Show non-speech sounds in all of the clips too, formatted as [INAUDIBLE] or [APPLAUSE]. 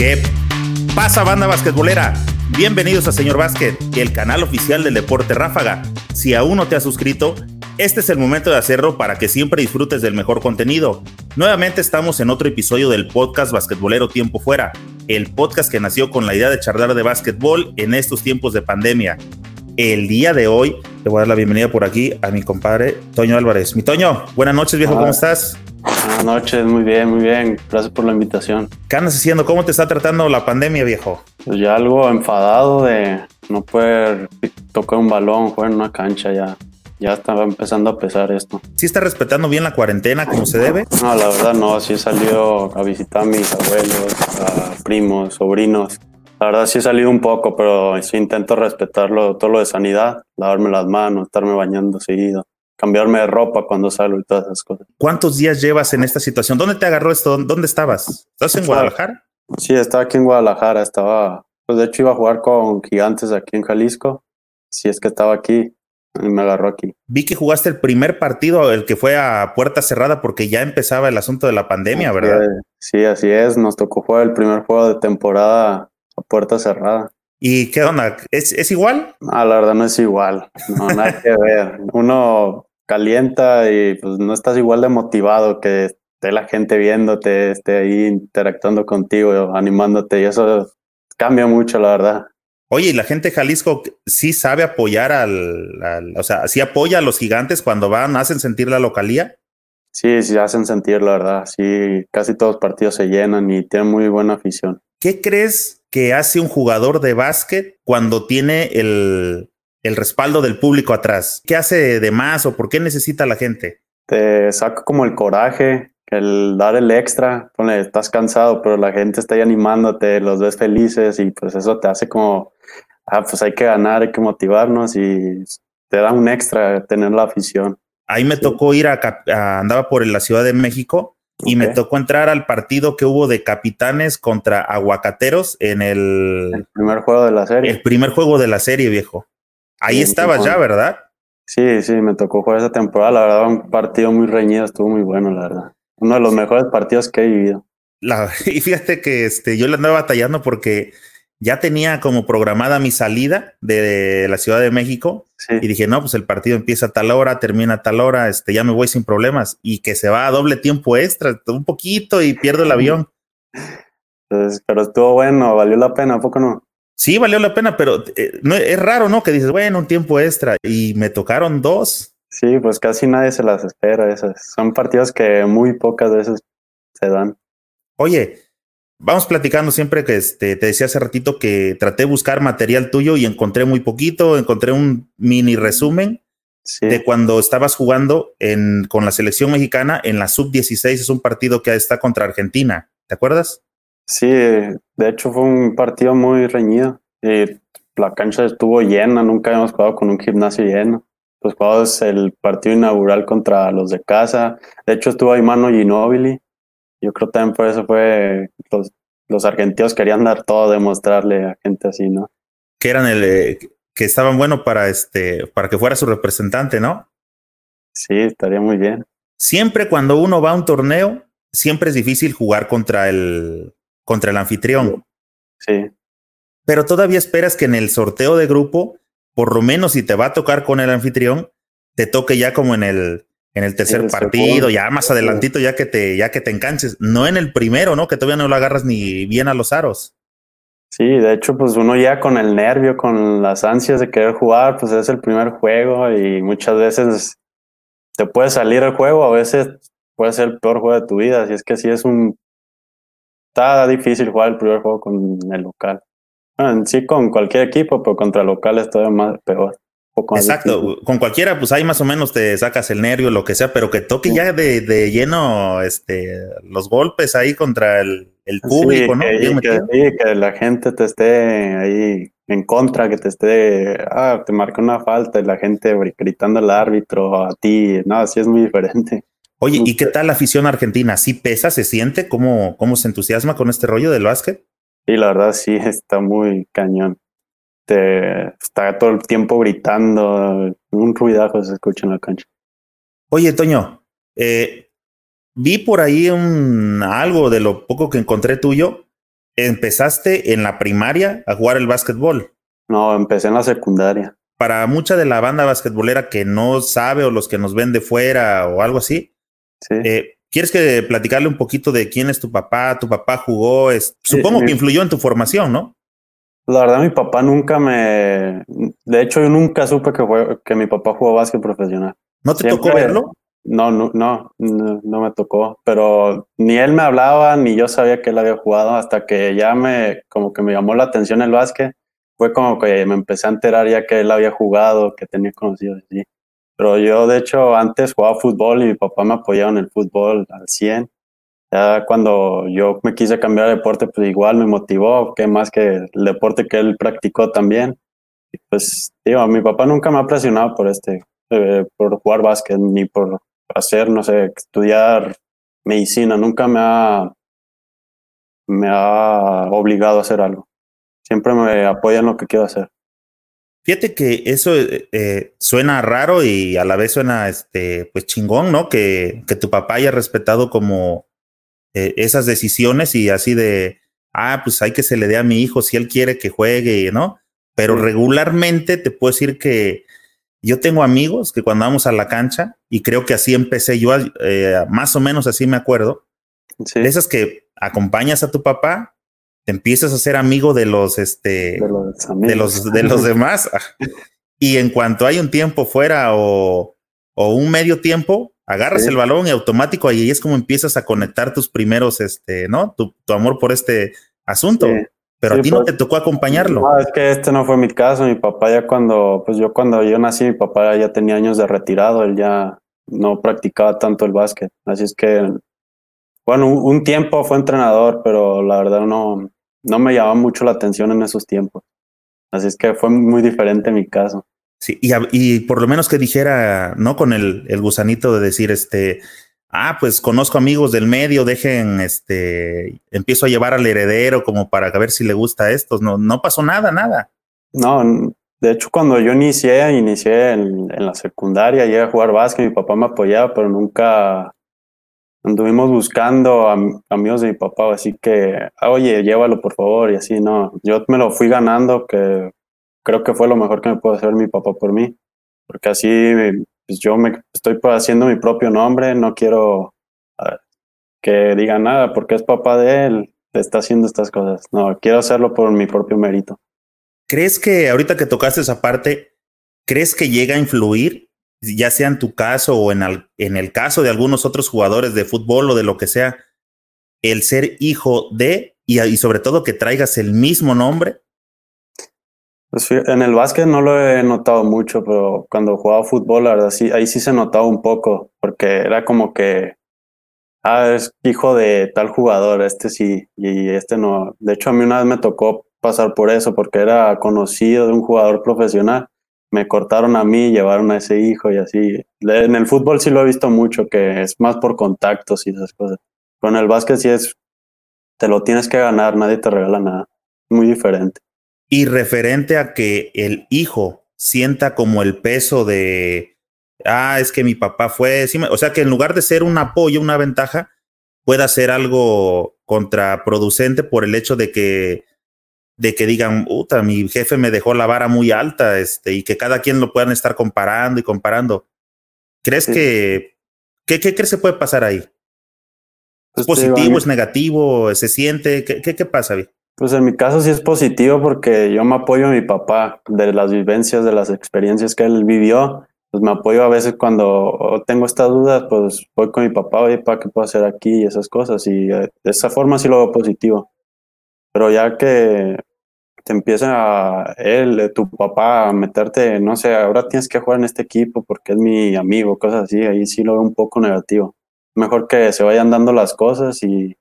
¿Qué pasa, banda basquetbolera? Bienvenidos a Señor Básquet, el canal oficial del deporte ráfaga. Si aún no te has suscrito, este es el momento de hacerlo para que siempre disfrutes del mejor contenido. Nuevamente estamos en otro episodio del podcast Basquetbolero Tiempo Fuera, el podcast que nació con la idea de charlar de básquetbol en estos tiempos de pandemia. El día de hoy le voy a dar la bienvenida por aquí a mi compadre Toño Álvarez. Mi Toño, buenas noches viejo, ¿cómo estás? Buenas noches, muy bien, muy bien. Gracias por la invitación. ¿Qué andas haciendo? ¿Cómo te está tratando la pandemia, viejo? Pues ya algo enfadado de no poder tocar un balón, jugar en una cancha ya. Ya estaba empezando a pesar esto. ¿Sí está respetando bien la cuarentena como se debe? No, la verdad no. Sí he salido a visitar a mis abuelos, a primos, sobrinos. La verdad sí he salido un poco, pero sí intento respetarlo, todo lo de sanidad, lavarme las manos, estarme bañando seguido cambiarme de ropa cuando salgo y todas esas cosas. ¿Cuántos días llevas en esta situación? ¿Dónde te agarró esto? ¿Dónde estabas? ¿Estás en Guadalajara? Sí, estaba aquí en Guadalajara. Estaba, pues de hecho iba a jugar con Gigantes aquí en Jalisco. Si es que estaba aquí, y me agarró aquí. Vi que jugaste el primer partido, el que fue a puerta cerrada, porque ya empezaba el asunto de la pandemia, ¿verdad? Sí, así es. Nos tocó jugar el primer juego de temporada a puerta cerrada. ¿Y qué onda? ¿Es, ¿Es igual? Ah, la verdad no es igual. No, nada que ver. Uno calienta y pues no estás igual de motivado que esté la gente viéndote, esté ahí interactuando contigo, animándote y eso cambia mucho, la verdad. Oye, ¿y la gente de Jalisco sí sabe apoyar al, o sea, sí apoya a los gigantes cuando van, hacen sentir la localía? Sí, sí hacen sentir, la verdad. Sí, casi todos los partidos se llenan y tienen muy buena afición. ¿Qué crees que hace un jugador de básquet cuando tiene el, el respaldo del público atrás? ¿Qué hace de más o por qué necesita la gente? Te saca como el coraje, el dar el extra, Pone, estás cansado, pero la gente está ahí animándote, los ves felices y pues eso te hace como, ah, pues hay que ganar, hay que motivarnos y te da un extra tener la afición. Ahí me tocó ir a, andaba por la Ciudad de México y me tocó entrar al partido que hubo de capitanes contra aguacateros en el, el primer juego de la serie. El primer juego de la serie, viejo. Ahí estabas ya, ¿verdad? Sí, sí, me tocó jugar esa temporada. La verdad, un partido muy reñido, estuvo muy bueno, la verdad. Uno de los mejores partidos que he vivido. [LAUGHS] y fíjate que este, yo le andaba batallando porque ya tenía como programada mi salida de la Ciudad de México y dije, no, pues el partido empieza a tal hora, termina a tal hora, este, ya me voy sin problemas y que se va a doble tiempo extra, un poquito y pierdo el avión. Pero estuvo bueno, valió la pena, ¿a poco no? Sí, valió la pena, pero eh, no, es raro, ¿no? Que dices, bueno, un tiempo extra y me tocaron dos. Sí, pues casi nadie se las espera esas. Son partidos que muy pocas veces se dan. Oye, vamos platicando siempre que este, te decía hace ratito que traté de buscar material tuyo y encontré muy poquito, encontré un mini resumen de cuando estabas jugando en, con la selección mexicana en la sub-16, es un partido que está contra Argentina, ¿te acuerdas? Sí, de hecho fue un partido muy reñido. Y la cancha estuvo llena, nunca habíamos jugado con un gimnasio lleno. Pues jugamos el partido inaugural contra los de casa. De hecho estuvo ahí Mano Ginóbili. Yo creo también por eso fue los, los argentinos querían dar todo, demostrarle a gente así, ¿no? Que eran el eh, que estaban buenos para este para que fuera su representante, ¿no? Sí, estaría muy bien. Siempre cuando uno va a un torneo, siempre es difícil jugar contra el contra el anfitrión. Sí. Pero todavía esperas que en el sorteo de grupo, por lo menos si te va a tocar con el anfitrión, te toque ya como en el, en el tercer partido, ya más adelantito, ya que te, ya que te enganches, no en el primero, ¿no? Que todavía no lo agarras ni bien a los aros. Sí, de hecho, pues uno ya con el nervio, con las ansias de querer jugar, pues es el primer juego y muchas veces te puede salir el juego, a veces puede ser el peor juego de tu vida, así es que sí es un está difícil jugar el primer juego con el local. Bueno, sí, con cualquier equipo, pero contra locales todavía más peor. Exacto, con cualquiera, pues ahí más o menos te sacas el nervio, lo que sea, pero que toque ya de, de, lleno este, los golpes ahí contra el, el público, ¿no? Que, sí, que la gente te esté ahí en contra, que te esté, ah, te marca una falta y la gente gritando al árbitro, a ti, no, así es muy diferente. Oye, ¿y qué tal la afición argentina? ¿Sí pesa? ¿Se siente? ¿Cómo, cómo se entusiasma con este rollo del básquet? Sí, la verdad sí, [LAUGHS] está muy cañón. Te, está todo el tiempo gritando, un ruidajo se escucha en la cancha. Oye, Toño, eh, vi por ahí un, algo de lo poco que encontré tuyo. ¿Empezaste en la primaria a jugar el básquetbol? No, empecé en la secundaria. Para mucha de la banda basquetbolera que no sabe o los que nos ven de fuera o algo así, eh, ¿quieres que platicarle un poquito de quién es tu papá? ¿Tu papá jugó? Es, supongo que influyó en tu formación, ¿no? La verdad, mi papá nunca me. De hecho, yo nunca supe que, fue, que mi papá jugó básquet profesional. ¿No te tocó verlo? No, no, no, no, me tocó. Pero ni él me hablaba, ni yo sabía que él había jugado hasta que ya me, como que me llamó la atención el básquet. Fue como que me empecé a enterar ya que él había jugado, que tenía conocidos allí. Pero yo, de hecho, antes jugaba fútbol y mi papá me apoyaba en el fútbol al 100 ya cuando yo me quise cambiar de deporte, pues igual me motivó, que más que el deporte que él practicó también. Y pues, digo, mi papá nunca me ha presionado por este, eh, por jugar básquet, ni por hacer, no sé, estudiar medicina, nunca me ha, me ha obligado a hacer algo. Siempre me apoya en lo que quiero hacer. Fíjate que eso eh, suena raro y a la vez suena este, pues chingón, ¿no? Que, que tu papá haya respetado como eh, esas decisiones y así de, ah, pues hay que se le dé a mi hijo si él quiere que juegue, ¿no? Pero regularmente te puedo decir que yo tengo amigos que cuando vamos a la cancha, y creo que así empecé yo, eh, más o menos así me acuerdo, de esas que acompañas a tu papá, te empiezas a ser amigo de los, este, de los, de los, [LAUGHS] demás. y en cuanto hay un tiempo fuera o, o un medio tiempo, agarras el balón y automático ahí es como empiezas a conectar tus primeros, este, ¿no? Tu, amor por este asunto. Pero a ti no pues, te tocó acompañarlo. No, es que este no fue mi caso. Mi papá ya cuando, pues yo cuando yo nací, mi papá ya tenía años de retirado. Él ya no practicaba tanto el básquet. Así es que, bueno, un, tiempo fue entrenador, pero la verdad no, no me llamaba mucho la atención en esos tiempos. Así es que fue muy diferente mi caso. Sí, y, y, por lo menos que dijera, ¿no? Con el, el, gusanito de decir, este, ah, pues conozco amigos del medio, dejen, este, empiezo a llevar al heredero como para ver si le gusta esto. No, no pasó nada, nada. No, de hecho, cuando yo inicié, inicié en, en la secundaria, llegué a jugar básquet, mi papá me apoyaba, pero nunca anduvimos buscando amigos de mi papá, así que, ah, oye, llévalo por favor, y así, no, yo me lo fui ganando, que creo que fue lo mejor que me pudo hacer mi papá por mí, porque así pues yo me estoy haciendo mi propio nombre, no quiero ah, que diga nada porque es papá de él, está haciendo estas cosas. No, quiero hacerlo por mi propio mérito. ¿Crees que ahorita que tocaste esa parte, crees que llega a influir, ya sea en tu caso o en, en el caso de algunos otros jugadores de fútbol o de lo que sea, el ser hijo de y sobre todo que traigas el mismo nombre? Pues en el básquet no lo he notado mucho, pero cuando jugaba fútbol, la verdad, sí, ahí sí se notaba un poco, porque era como que, ah, es hijo de tal jugador, este sí, y este no. De hecho, a mí una vez me tocó pasar por eso, porque era conocido de un jugador profesional. Me cortaron a mí, llevaron a ese hijo y así. En el fútbol sí lo he visto mucho, que es más por contactos y esas cosas. Pero en el básquet sí es, te lo tienes que ganar, nadie te regala nada. Muy diferente y referente a que el hijo sienta como el peso de, ah, es que mi papá fue, o sea, que en lugar de ser un apoyo, una ventaja, pueda ser algo contraproducente por el hecho de que de que digan, puta, mi jefe me dejó la vara muy alta, este, y que cada quien lo puedan estar comparando y comparando. ¿Crees que, ¿qué, qué crees que puede pasar ahí? ¿Es pues positivo, es negativo, se siente? ¿Qué, qué, qué pasa? Pues en mi caso sí es positivo porque yo me apoyo a mi papá de las vivencias, de las experiencias que él vivió. Pues me apoyo a veces cuando tengo estas dudas, pues voy con mi papá, oye, papá, ¿qué puedo hacer aquí? Y esas cosas. Y eh, de esa forma sí lo veo positivo. Pero ya que te empieza a él, eh, tu papá, a meterte, no sé, ahora tienes que jugar en este equipo porque es mi amigo, cosas así, ahí sí lo veo un poco negativo. Mejor que se vayan dando las cosas y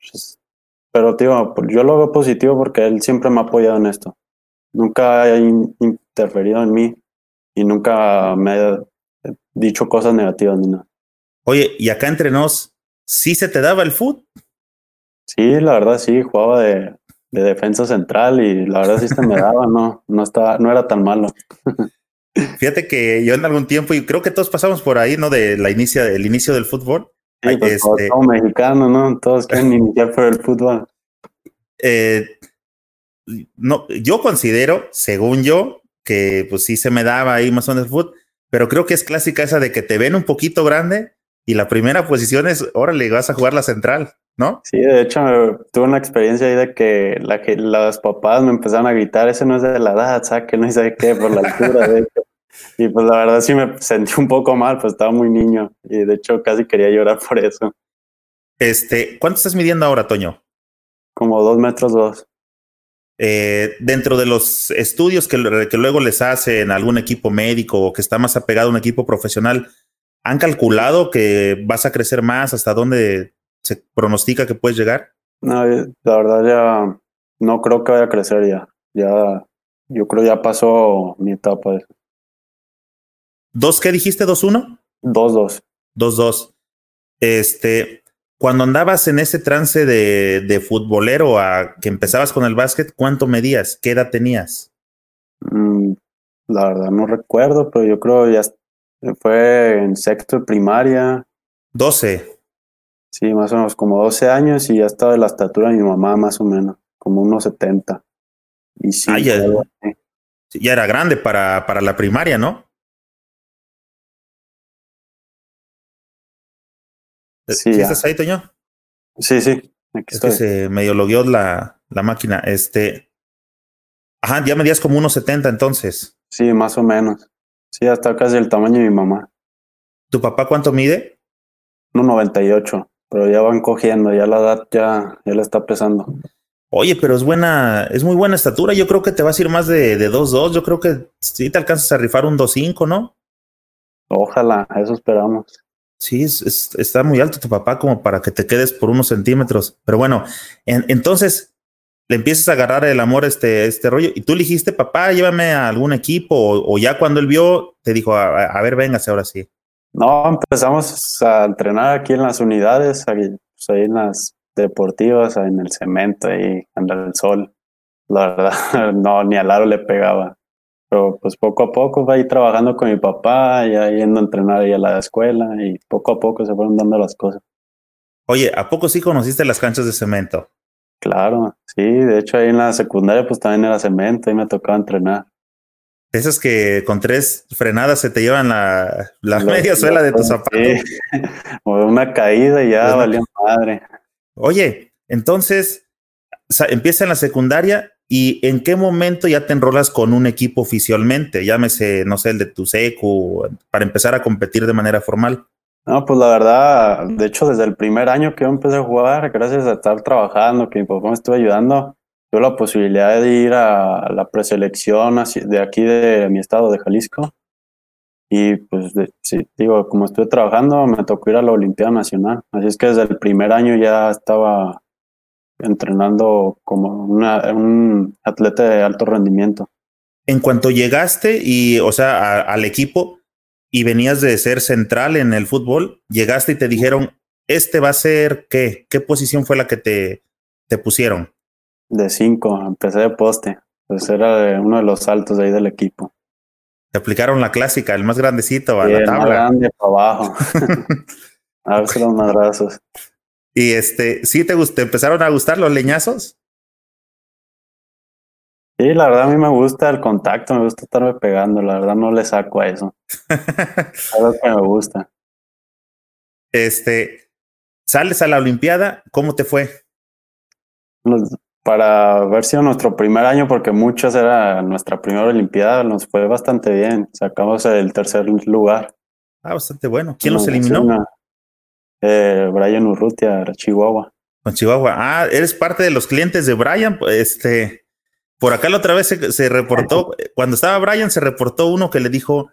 pues, pero, tío, yo lo veo positivo porque él siempre me ha apoyado en esto. Nunca ha interferido en mí y nunca me ha dicho cosas negativas ni nada. Oye, y acá entre nos, ¿sí se te daba el foot? Sí, la verdad sí, jugaba de, de defensa central y la verdad sí se me daba, no, no, estaba, no era tan malo. Fíjate que yo en algún tiempo, y creo que todos pasamos por ahí, ¿no? De la inicia, el inicio del fútbol. Sí, pues, este, todo mexicano, ¿no? Todos quieren [LAUGHS] iniciar por el fútbol. eh, no, yo considero, según yo, que pues sí se me daba ahí más o menos el fútbol, pero creo que es clásica esa de que te ven un poquito grande y la primera posición es, órale, vas a jugar la central, ¿no? Sí, de hecho tuve una experiencia ahí de que, la, los papás me empezaron a gritar, ese no es de la edad, saque, no sé qué, por la altura, de hecho. Y pues la verdad sí me sentí un poco mal, pues estaba muy niño y de hecho casi quería llorar por eso. Este, ¿cuánto estás midiendo ahora, Toño? Como dos metros dos. Eh, dentro de los estudios que, que, luego les hacen algún equipo médico o que está más apegado a un equipo profesional, ¿han calculado que vas a crecer más? ¿Hasta dónde se pronostica que puedes llegar? No, la verdad ya no creo que vaya a crecer ya. Ya, yo creo ya pasó mi etapa. ¿Dos qué dijiste? ¿Dos uno? Dos dos. Dos dos. Este, cuando andabas en ese trance de, de futbolero a que empezabas con el básquet, ¿cuánto medías? ¿Qué edad tenías? Mm, la verdad no recuerdo, pero yo creo ya fue en sexto de primaria. Doce. Sí, más o menos como doce años y ya estaba de la estatura de mi mamá, más o menos, como unos setenta. Y sí, ah, ya, ya, era grande para, para la primaria, ¿no? Sí, ¿Sí estás ahí, Toño? Sí, sí. Aquí es que se medio logueó la, la máquina. Este. Ajá, ya medías como unos 70 entonces. Sí, más o menos. Sí, hasta casi el tamaño de mi mamá. ¿Tu papá cuánto mide? 1,98, pero ya van cogiendo, ya la edad ya, ya le está pesando. Oye, pero es buena, es muy buena estatura. Yo creo que te vas a ir más de, de 2-2. Yo creo que sí te alcanzas a rifar un 2-5, ¿no? Ojalá, eso esperamos. Sí, es, está muy alto tu papá como para que te quedes por unos centímetros. Pero bueno, entonces le empiezas a agarrar el amor este, este rollo y tú le dijiste, papá, llévame a algún equipo o, ya cuando él vio, te dijo, a, a, ver, véngase ahora sí. No, empezamos a entrenar aquí en las unidades, ahí, pues ahí en las deportivas, en el cemento, ahí en el sol. La verdad, [LAUGHS] no, ni al aro le pegaba. Pero pues poco a poco va ahí trabajando con mi papá, y yendo a entrenar ahí a la escuela y poco a poco se fueron dando las cosas. Oye, ¿a poco sí conociste las canchas de cemento? Claro, sí, de hecho ahí en la secundaria pues también era cemento y me tocaba entrenar. Esas que con tres frenadas se te llevan la, la media suela de tus zapatos. Sí. [LAUGHS] o una caída y ya valió madre. Oye, entonces empieza en la secundaria ¿Y en qué momento ya te enrolas con un equipo oficialmente? Llámese, no sé, el de tu secu, para empezar a competir de manera formal. No, pues la verdad, de hecho, desde el primer año que yo empecé a jugar, gracias a estar trabajando, que mi papá me estuvo ayudando, tuve la posibilidad de ir a la preselección de aquí de mi estado, de Jalisco. Y pues, digo, como estuve trabajando, me tocó ir a la Olimpiada Nacional. Así es que desde el primer año ya estaba entrenando como una, un atleta de alto rendimiento. En cuanto llegaste y, o sea, al equipo y venías de ser central en el fútbol, llegaste y te dijeron, este va a ser qué? ¿Qué posición fue la que te, te pusieron? De cinco, empecé de poste. Pues era de uno de los altos de ahí del equipo. Te aplicaron la clásica, el más grandecito a la tabla. El más grande para abajo. [LAUGHS] a ver si los madrazos. Y este, ¿sí te, te empezaron a gustar los leñazos? Sí, la verdad a mí me gusta el contacto, me gusta estarme pegando, la verdad no le saco a eso. [LAUGHS] Algo que me gusta. Este, sales a la Olimpiada, ¿cómo te fue? Para ver si nuestro primer año, porque muchos era nuestra primera Olimpiada, nos fue bastante bien. Sacamos el tercer lugar. Ah, bastante bueno. ¿Quién los eliminó? Eh, Brian Urrutia, Chihuahua. Con Chihuahua. Ah, eres parte de los clientes de Brian. Este, por acá la otra vez se, reportó, cuando estaba Brian, se reportó uno que le dijo: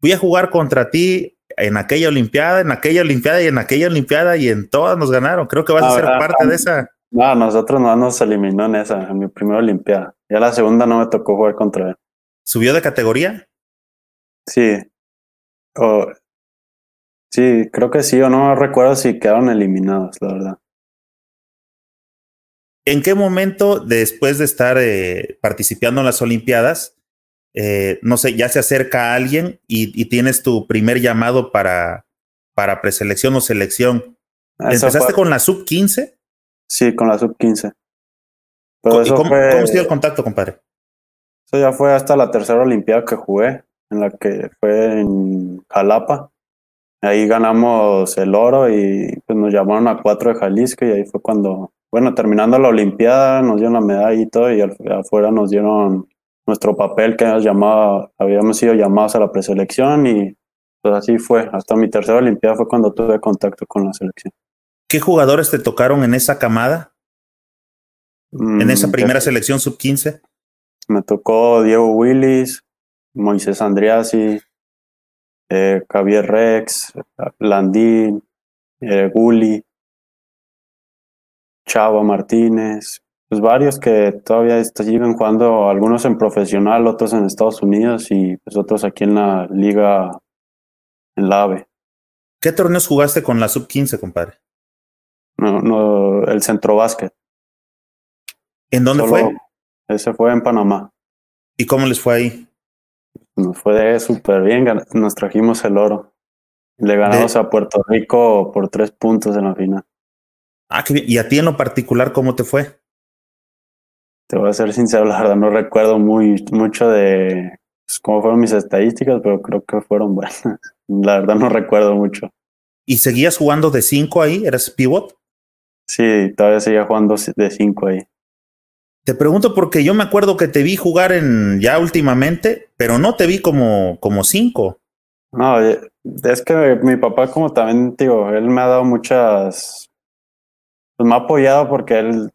Voy a jugar contra ti en aquella Olimpiada, en aquella Olimpiada y en aquella Olimpiada y en todas nos ganaron. Creo que vas a ser parte de esa. No, nosotros no nos eliminó en esa, en mi primera Olimpiada. Ya la segunda no me tocó jugar contra él. ¿Subió de categoría? Sí. O Sí, creo que sí, o no recuerdo si quedaron eliminados, la verdad. ¿En qué momento, después de estar eh, participando en las Olimpiadas, eh, no sé, ya se acerca alguien y, tienes tu primer llamado para, para preselección o selección? ¿Empezaste con la sub 15? Sí, con la sub 15. Pero eso ¿Cómo, fue, ¿Cómo el contacto, compadre? Eso ya fue hasta la tercera Olimpiada que jugué, en la que fue en Jalapa. Ahí ganamos el oro y pues nos llamaron a cuatro de Jalisco y ahí fue cuando, bueno, terminando la Olimpiada nos dieron la medalla y todo y afuera nos dieron nuestro papel que habíamos, llamado, habíamos sido llamados a la preselección y pues así fue. Hasta mi tercera Olimpiada fue cuando tuve contacto con la selección. ¿Qué jugadores te tocaron en esa camada? en esa mm, primera selección sub-15. Me tocó Diego Willis, Moisés Andriasi, eh, Javier Rex, Landín, eh, Gulli, Chavo Martínez, pues varios que todavía siguen jugando, algunos en profesional, otros en Estados Unidos y pues otros aquí en la liga, en la AVE. ¿Qué torneos jugaste con la sub-15, compadre? No, no, el centro básquet. ¿En dónde fue? Ese fue en Panamá. ¿Y cómo les fue ahí? Nos fue súper bien, nos trajimos el oro. Le ganamos a Puerto Rico por tres puntos en la final. Ah, qué bien. ¿Y a ti en lo particular cómo te fue? Te voy a ser sincero, la verdad no recuerdo muy mucho de pues, cómo fueron mis estadísticas, pero creo que fueron buenas. [LAUGHS] La verdad no recuerdo mucho. ¿Y seguías jugando de cinco ahí? ¿Eras pivot? Sí, todavía seguía jugando de cinco ahí. Te pregunto porque yo me acuerdo que te vi jugar en ya últimamente, pero no te vi como, como cinco. No, es que mi papá, como también digo, él me ha dado muchas. Pues me ha apoyado porque él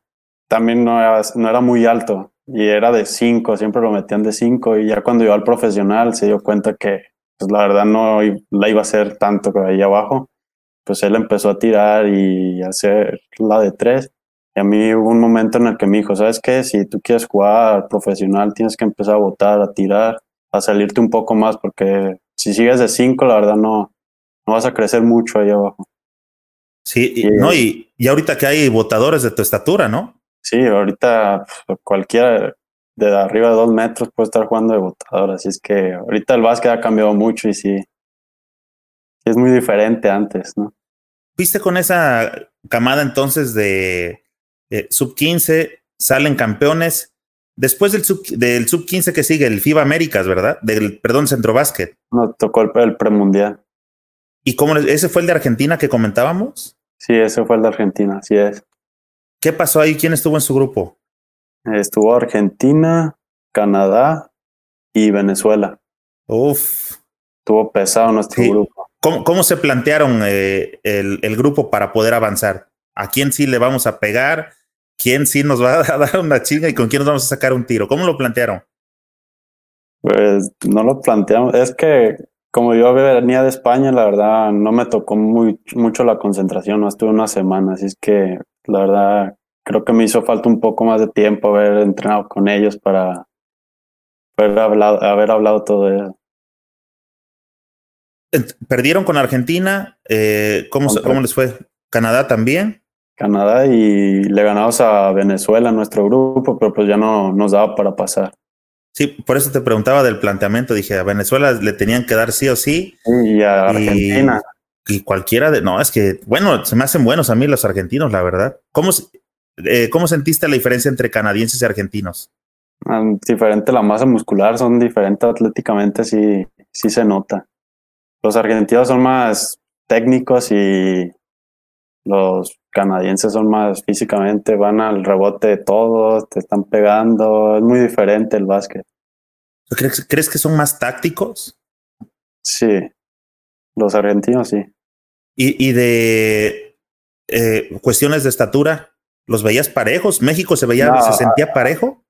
también no era, no era muy alto y era de cinco, siempre lo metían de cinco. Y ya cuando iba al profesional se dio cuenta que, pues la verdad, no la iba a hacer tanto que ahí abajo. Pues él empezó a tirar y hacer la de tres y a mí hubo un momento en el que me dijo, ¿sabes qué? Si tú quieres jugar profesional, tienes que empezar a botar, a tirar, a salirte un poco más, porque si sigues de cinco, la verdad no, no vas a crecer mucho ahí abajo. Sí, y, no, y, y ahorita que hay votadores de tu estatura, ¿no? Sí, ahorita cualquiera de arriba de dos metros puede estar jugando de votador, así es que ahorita el básquet ha cambiado mucho y sí, es muy diferente antes, ¿no? ¿Viste con esa camada entonces de eh, sub 15, salen campeones. Después del sub, del sub 15 que sigue, el FIBA Américas, ¿verdad? Del, perdón, Centro Básquet. No, tocó el, el premundial. ¿Y cómo ese fue el de Argentina que comentábamos? Sí, ese fue el de Argentina, así es. ¿Qué pasó ahí? ¿Quién estuvo en su grupo? Estuvo Argentina, Canadá y Venezuela. Uf. Estuvo pesado nuestro grupo. ¿Cómo, ¿Cómo, se plantearon eh, el, el, grupo para poder avanzar? ¿A quién sí le vamos a pegar? quién sí nos va [LAUGHS] a dar una chinga y con quién nos vamos a sacar un tiro. ¿Cómo lo plantearon? Pues no lo planteamos. Es que como yo venía de España, la verdad no me tocó muy, mucho la concentración, no estuve una semana, así es que la verdad creo que me hizo falta un poco más de tiempo haber entrenado con ellos para haber hablado, haber hablado todo eso. Perdieron con Argentina, eh, ¿cómo, ¿cómo les fue? ¿Canadá también? Canadá y le ganamos a Venezuela en nuestro grupo, pero pues ya no nos daba para pasar. Sí, por eso te preguntaba del planteamiento. Dije, a Venezuela le tenían que dar sí o sí. Y a Argentina. Y, cualquiera de. No, es que, bueno, se me hacen buenos a mí los argentinos, la verdad. ¿Cómo, eh, cómo sentiste la diferencia entre canadienses y argentinos? Ah, diferente la masa muscular, son diferentes atléticamente, sí, sí se nota. Los argentinos son más técnicos y los canadienses son más físicamente, van al rebote de todos, te están pegando, es muy diferente el básquet. ¿Crees, ¿crees que son más tácticos? Sí, los argentinos sí. ¿Y, y de eh, cuestiones de estatura? ¿Los veías parejos? ¿México se veía, se sentía parejo?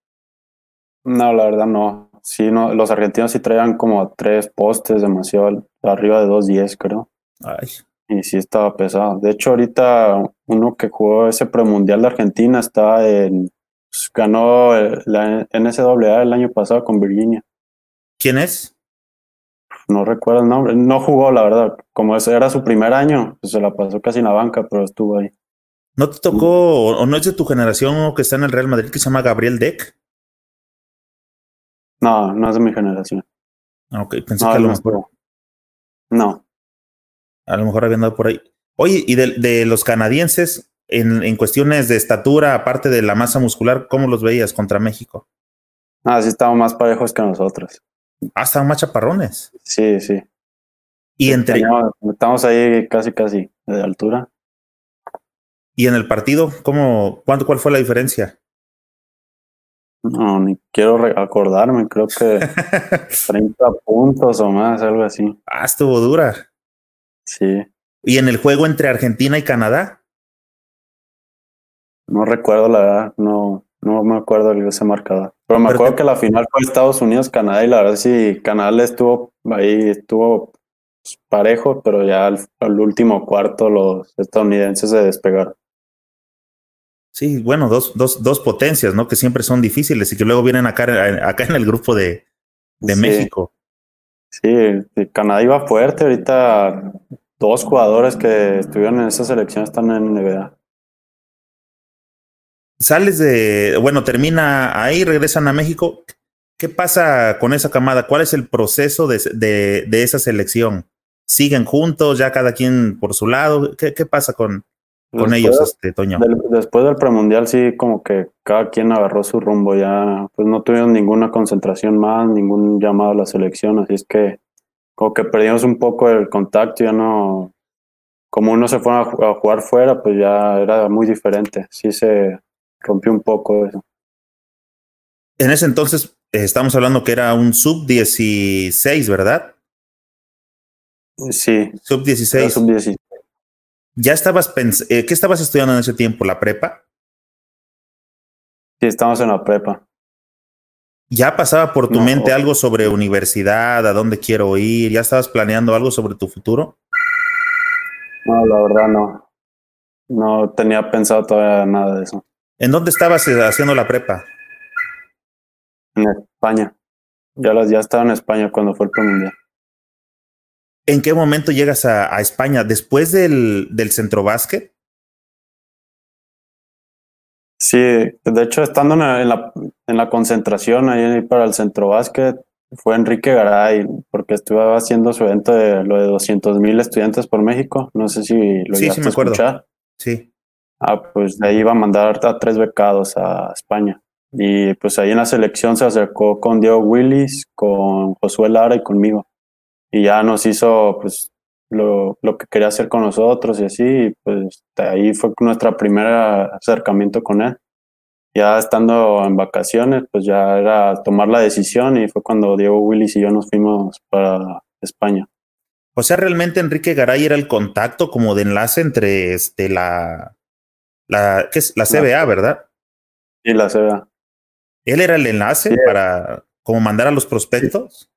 No, la verdad no. Sí, no, los argentinos sí traían como tres postes demasiado arriba de 2.10, creo. Ay. Y sí estaba pesado. De hecho, ahorita uno que jugó ese premundial de Argentina está en. Pues, ganó la NCAA el año pasado con Virginia. ¿Quién es? No recuerdo el nombre. No jugó, la verdad. Como ese era su primer año, pues se la pasó casi en la banca, pero estuvo ahí. ¿No te tocó, o no es de tu generación uno que está en el Real Madrid que se llama Gabriel Deck? No, no es de mi generación. Ah, ok, pensé que a lo mejor. No. A lo mejor había andado por ahí. Oye, y de, de los canadienses, en, en, cuestiones de estatura, aparte de la masa muscular, ¿cómo los veías contra México? Ah, sí, estaban más parejos que nosotros. Ah, estaban más chaparrones. Sí, sí. Y entre. Estamos ahí casi, casi de altura. ¿Y en el partido, cómo, cuánto, cuál fue la diferencia? No, ni quiero acordarme, creo que [LAUGHS] 30 puntos o más, algo así. Ah, estuvo dura. Sí. ¿Y en el juego entre Argentina y Canadá? No recuerdo la verdad, no, no me acuerdo de ese marcador. Pero me acuerdo que la final fue Estados Unidos-Canadá y la verdad sí, Canadá estuvo ahí, estuvo parejo, pero ya al, último cuarto los estadounidenses se despegaron. Sí, bueno, dos, dos, dos potencias, ¿no? Que siempre son difíciles y que luego vienen acá, acá en el grupo de, de México. Sí, Canadá iba fuerte. Ahorita dos jugadores que estuvieron en esa selección están en NBA. Sales de, bueno, termina ahí, regresan a México. ¿Qué pasa con esa camada? ¿Cuál es el proceso de, de, de esa selección? ¿Siguen juntos, ya cada quien por su lado? ¿Qué, qué pasa con, con ellos, este, Toño. después del premundial sí como que cada quien agarró su rumbo, ya pues no tuvieron ninguna concentración más, ningún llamado a la selección, así es que como que perdimos un poco el contacto, ya no, como uno se fue a, jugar fuera, pues ya era muy diferente, sí se rompió un poco eso. En ese entonces eh, estamos hablando que era un sub 16, ¿verdad? Sí. Sub 16. Sub 16. ¿Ya estabas eh, qué estabas estudiando en ese tiempo? ¿La prepa? Sí, estamos en la prepa. ¿Ya pasaba por tu mente algo sobre universidad, a dónde quiero ir? ¿Ya estabas planeando algo sobre tu futuro? No, la verdad no. No tenía pensado todavía nada de eso. ¿En dónde estabas eh, haciendo la prepa? En España. Ya, las, ya estaba en España cuando fue el premundial. ¿En qué momento llegas a, a España? ¿Después del, del centro básquet? Sí, de hecho, estando en la, en la concentración ahí para el centro básquet, fue Enrique Garay, porque estuve haciendo su evento de lo de 200 mil estudiantes por México. No sé si lo sí, sí me acuerdo. escuchar. Sí. Ah, pues de ahí iba a mandar a tres becados a España. Y pues ahí en la selección se acercó con Diego Willis, con Josué Lara y conmigo y ya nos hizo pues lo, lo, que quería hacer con nosotros y así, y pues ahí fue nuestro primer acercamiento con él. Ya estando en vacaciones, pues ya era tomar la decisión y fue cuando Diego Willis y yo nos fuimos para España. O sea, realmente Enrique Garay era el contacto como de enlace entre este la la ¿qué es? la CBA, ¿verdad? Sí, la CBA. Él era el enlace para como mandar a los prospectos. Sí,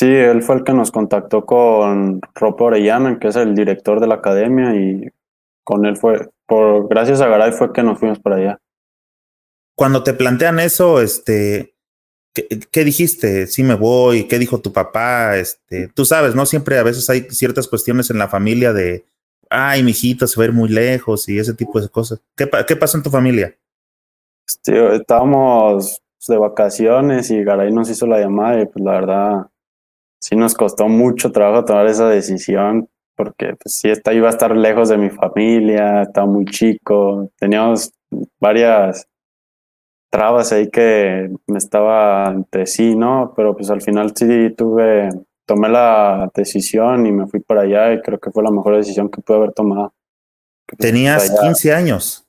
él fue el que nos contactó con Ropo Orellana, que es el director de la academia, y con él fue, por gracias a Garay fue que nos fuimos para allá. Cuando te plantean eso, este, ¿qué, qué dijiste? Sí me voy, ¿qué dijo tu papá? Este, tú sabes, ¿no? Siempre a veces hay ciertas cuestiones en la familia de, ay, mi hijito se va a ir muy lejos y ese tipo de cosas. ¿Qué, qué pasó en tu familia? Este, estábamos de vacaciones y Garay nos hizo la llamada y pues la verdad sí nos costó mucho trabajo tomar esa decisión porque pues sí esta iba a estar lejos de mi familia, estaba muy chico, teníamos varias trabas ahí que me estaba entre sí, ¿no? Pero pues al final sí tuve, tomé la decisión y me fui para allá y creo que fue la mejor decisión que pude haber tomado. ¿Tenías 15 años?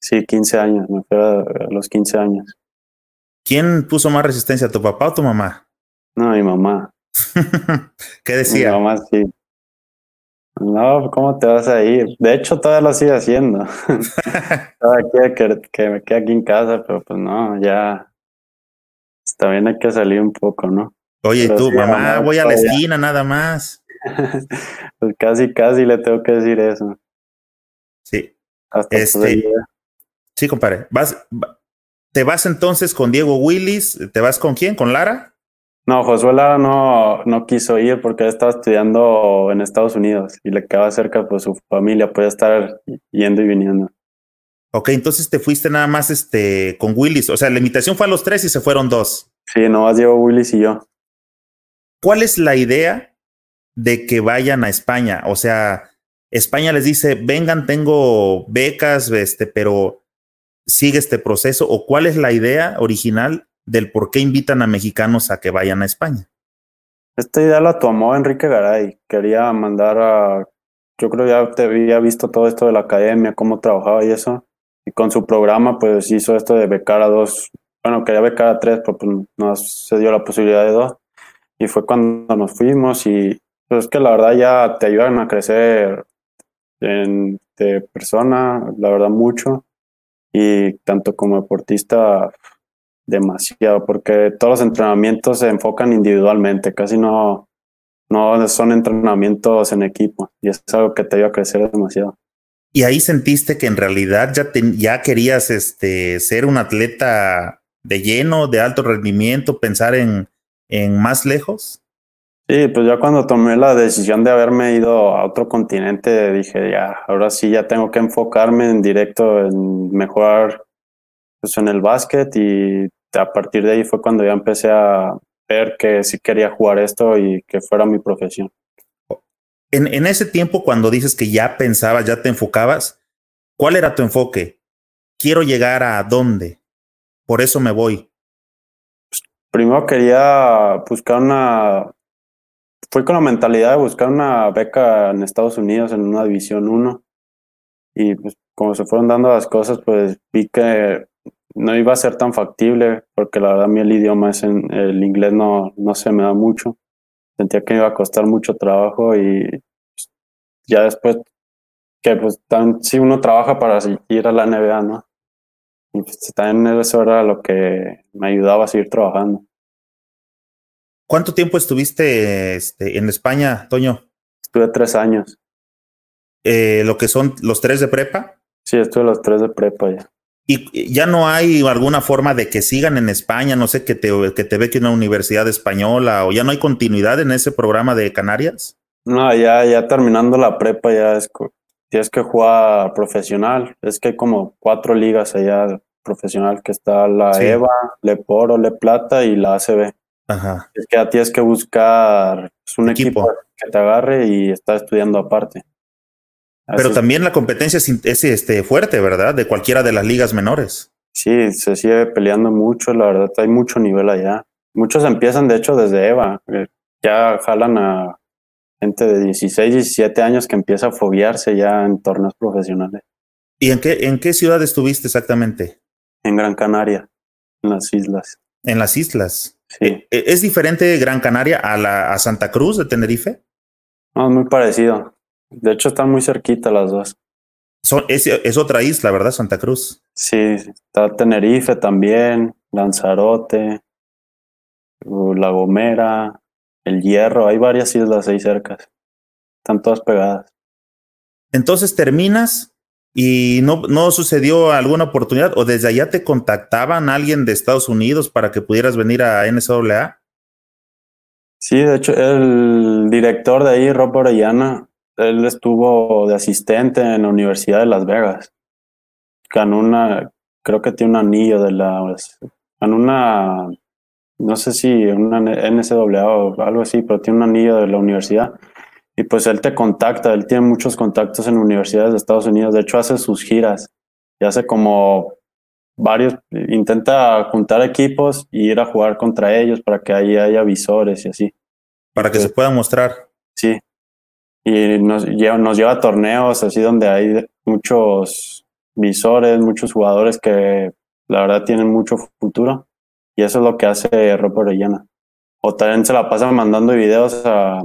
Sí, 15 años, me fui a los 15 años. ¿Quién puso más resistencia, tu papá o tu mamá? No, mi mamá. [LAUGHS] ¿Qué decía? Mi mamá sí. No, ¿cómo te vas a ir? De hecho, todavía lo sigue haciendo. [LAUGHS] todavía que, me quede aquí en casa, pero pues no, ya. Pues, también hay que salir un poco, ¿no? Oye, y tú, mamá, voy a la esquina nada más. [LAUGHS] pues casi, casi le tengo que decir eso. Sí. Hasta este, sí, compadre. Vas, ¿Te vas entonces con Diego Willis? ¿Te vas con quién? ¿Con Lara? No, Josué Lara no, no quiso ir porque estaba estudiando en Estados Unidos y le quedaba cerca pues su familia, podía estar yendo y viniendo. Ok, entonces te fuiste nada más este con Willis. O sea, la invitación fue a los tres y se fueron dos. Sí, nomás llevo Willis y yo. ¿Cuál es la idea de que vayan a España? O sea, España les dice, vengan, tengo becas, este, pero sigue este proceso, o cuál es la idea original del por qué invitan a mexicanos a que vayan a España. Esta idea la tomó Enrique Garay, quería mandar a, yo creo ya te había visto todo esto de la academia, cómo trabajaba y eso, y con su programa pues hizo esto de becar a dos, bueno, quería becar a tres, pero pues no se dio la posibilidad de dos, y fue cuando nos fuimos y pues es que la verdad ya te ayudan a crecer en, de persona, la verdad mucho, y tanto como deportista demasiado, porque todos los entrenamientos se enfocan individualmente, casi no, no son entrenamientos en equipo, y es algo que te ayuda a crecer demasiado. Y ahí sentiste que en realidad ya, ya querías este, ser un atleta de lleno, de alto rendimiento, pensar en, en más lejos. Sí, pues ya cuando tomé la decisión de haberme ido a otro continente, dije, ya, ahora sí ya tengo que enfocarme en directo en mejorar pues, en el básquet y a partir de ahí fue cuando ya empecé a ver que sí quería jugar esto y que fuera mi profesión. En, en ese tiempo, cuando dices que ya pensabas, ya te enfocabas, ¿cuál era tu enfoque? Quiero llegar a dónde. Por eso me voy. Primero quería buscar una fui con la mentalidad de buscar una beca en Estados Unidos en una división 1 y pues como se fueron dando las cosas pues vi que no iba a ser tan factible porque la verdad a mí el idioma es en, el inglés no, no se me da mucho sentía que me iba a costar mucho trabajo y pues, ya después que pues también si uno trabaja para ir a la NBA no y pues también eso era lo que me ayudaba a seguir trabajando ¿Cuánto tiempo estuviste este, en España, Toño? Estuve tres años. Eh, ¿Lo que son los tres de prepa? Sí, estuve los tres de prepa ya. ¿Y ya no hay alguna forma de que sigan en España? No sé, que te, que te ve que una universidad española o ya no hay continuidad en ese programa de Canarias? No, ya, ya terminando la prepa ya es, tienes que jugar profesional. Es que hay como cuatro ligas allá profesional que está la EVA, Le Poro, Le Plata y la ACB. Es que tienes que buscar pues, un equipo. que te agarre y está estudiando aparte. Pero también la competencia es, este, fuerte, ¿verdad? De cualquiera de las ligas menores. Sí, se sigue peleando mucho, la verdad, hay mucho nivel allá. Muchos empiezan, de hecho, desde EVA. Eh, ya jalan a gente de 16, 17 años que empieza a fobiarse ya en torneos profesionales. ¿Y en qué, en qué ciudad estuviste exactamente? En Gran Canaria, en las islas. En las islas. Eh, eh, ¿Es diferente Gran Canaria a, la, a Santa Cruz de Tenerife? No, es muy parecido. De hecho, están muy cerquita las dos. Son, es, es, otra isla, ¿verdad? Santa Cruz. Sí, está Tenerife también, Lanzarote, La Gomera, El Hierro. Hay varias islas ahí cerca. Están todas pegadas. Entonces terminas y no, no sucedió alguna oportunidad o desde allá te contactaban alguien de Estados Unidos para que pudieras venir a NCAA? Sí, de hecho, el director de ahí, Rob Orellana, él estuvo de asistente en la Universidad de Las Vegas. Ganó una, creo que tiene un anillo de la, ganó una, no sé si una NCAA o algo así, pero tiene un anillo de la universidad y pues él te contacta, él tiene muchos contactos en universidades de Estados Unidos, de hecho hace sus giras y hace como varios, intenta juntar equipos y ir a jugar contra ellos para que ahí haya visores y así. Para que se pueda mostrar. Sí. Y nos lleva, nos lleva a torneos así donde hay muchos visores, muchos jugadores que la verdad tienen mucho futuro. Y eso es lo que hace Rob Orellana. O también se la pasa mandando videos a,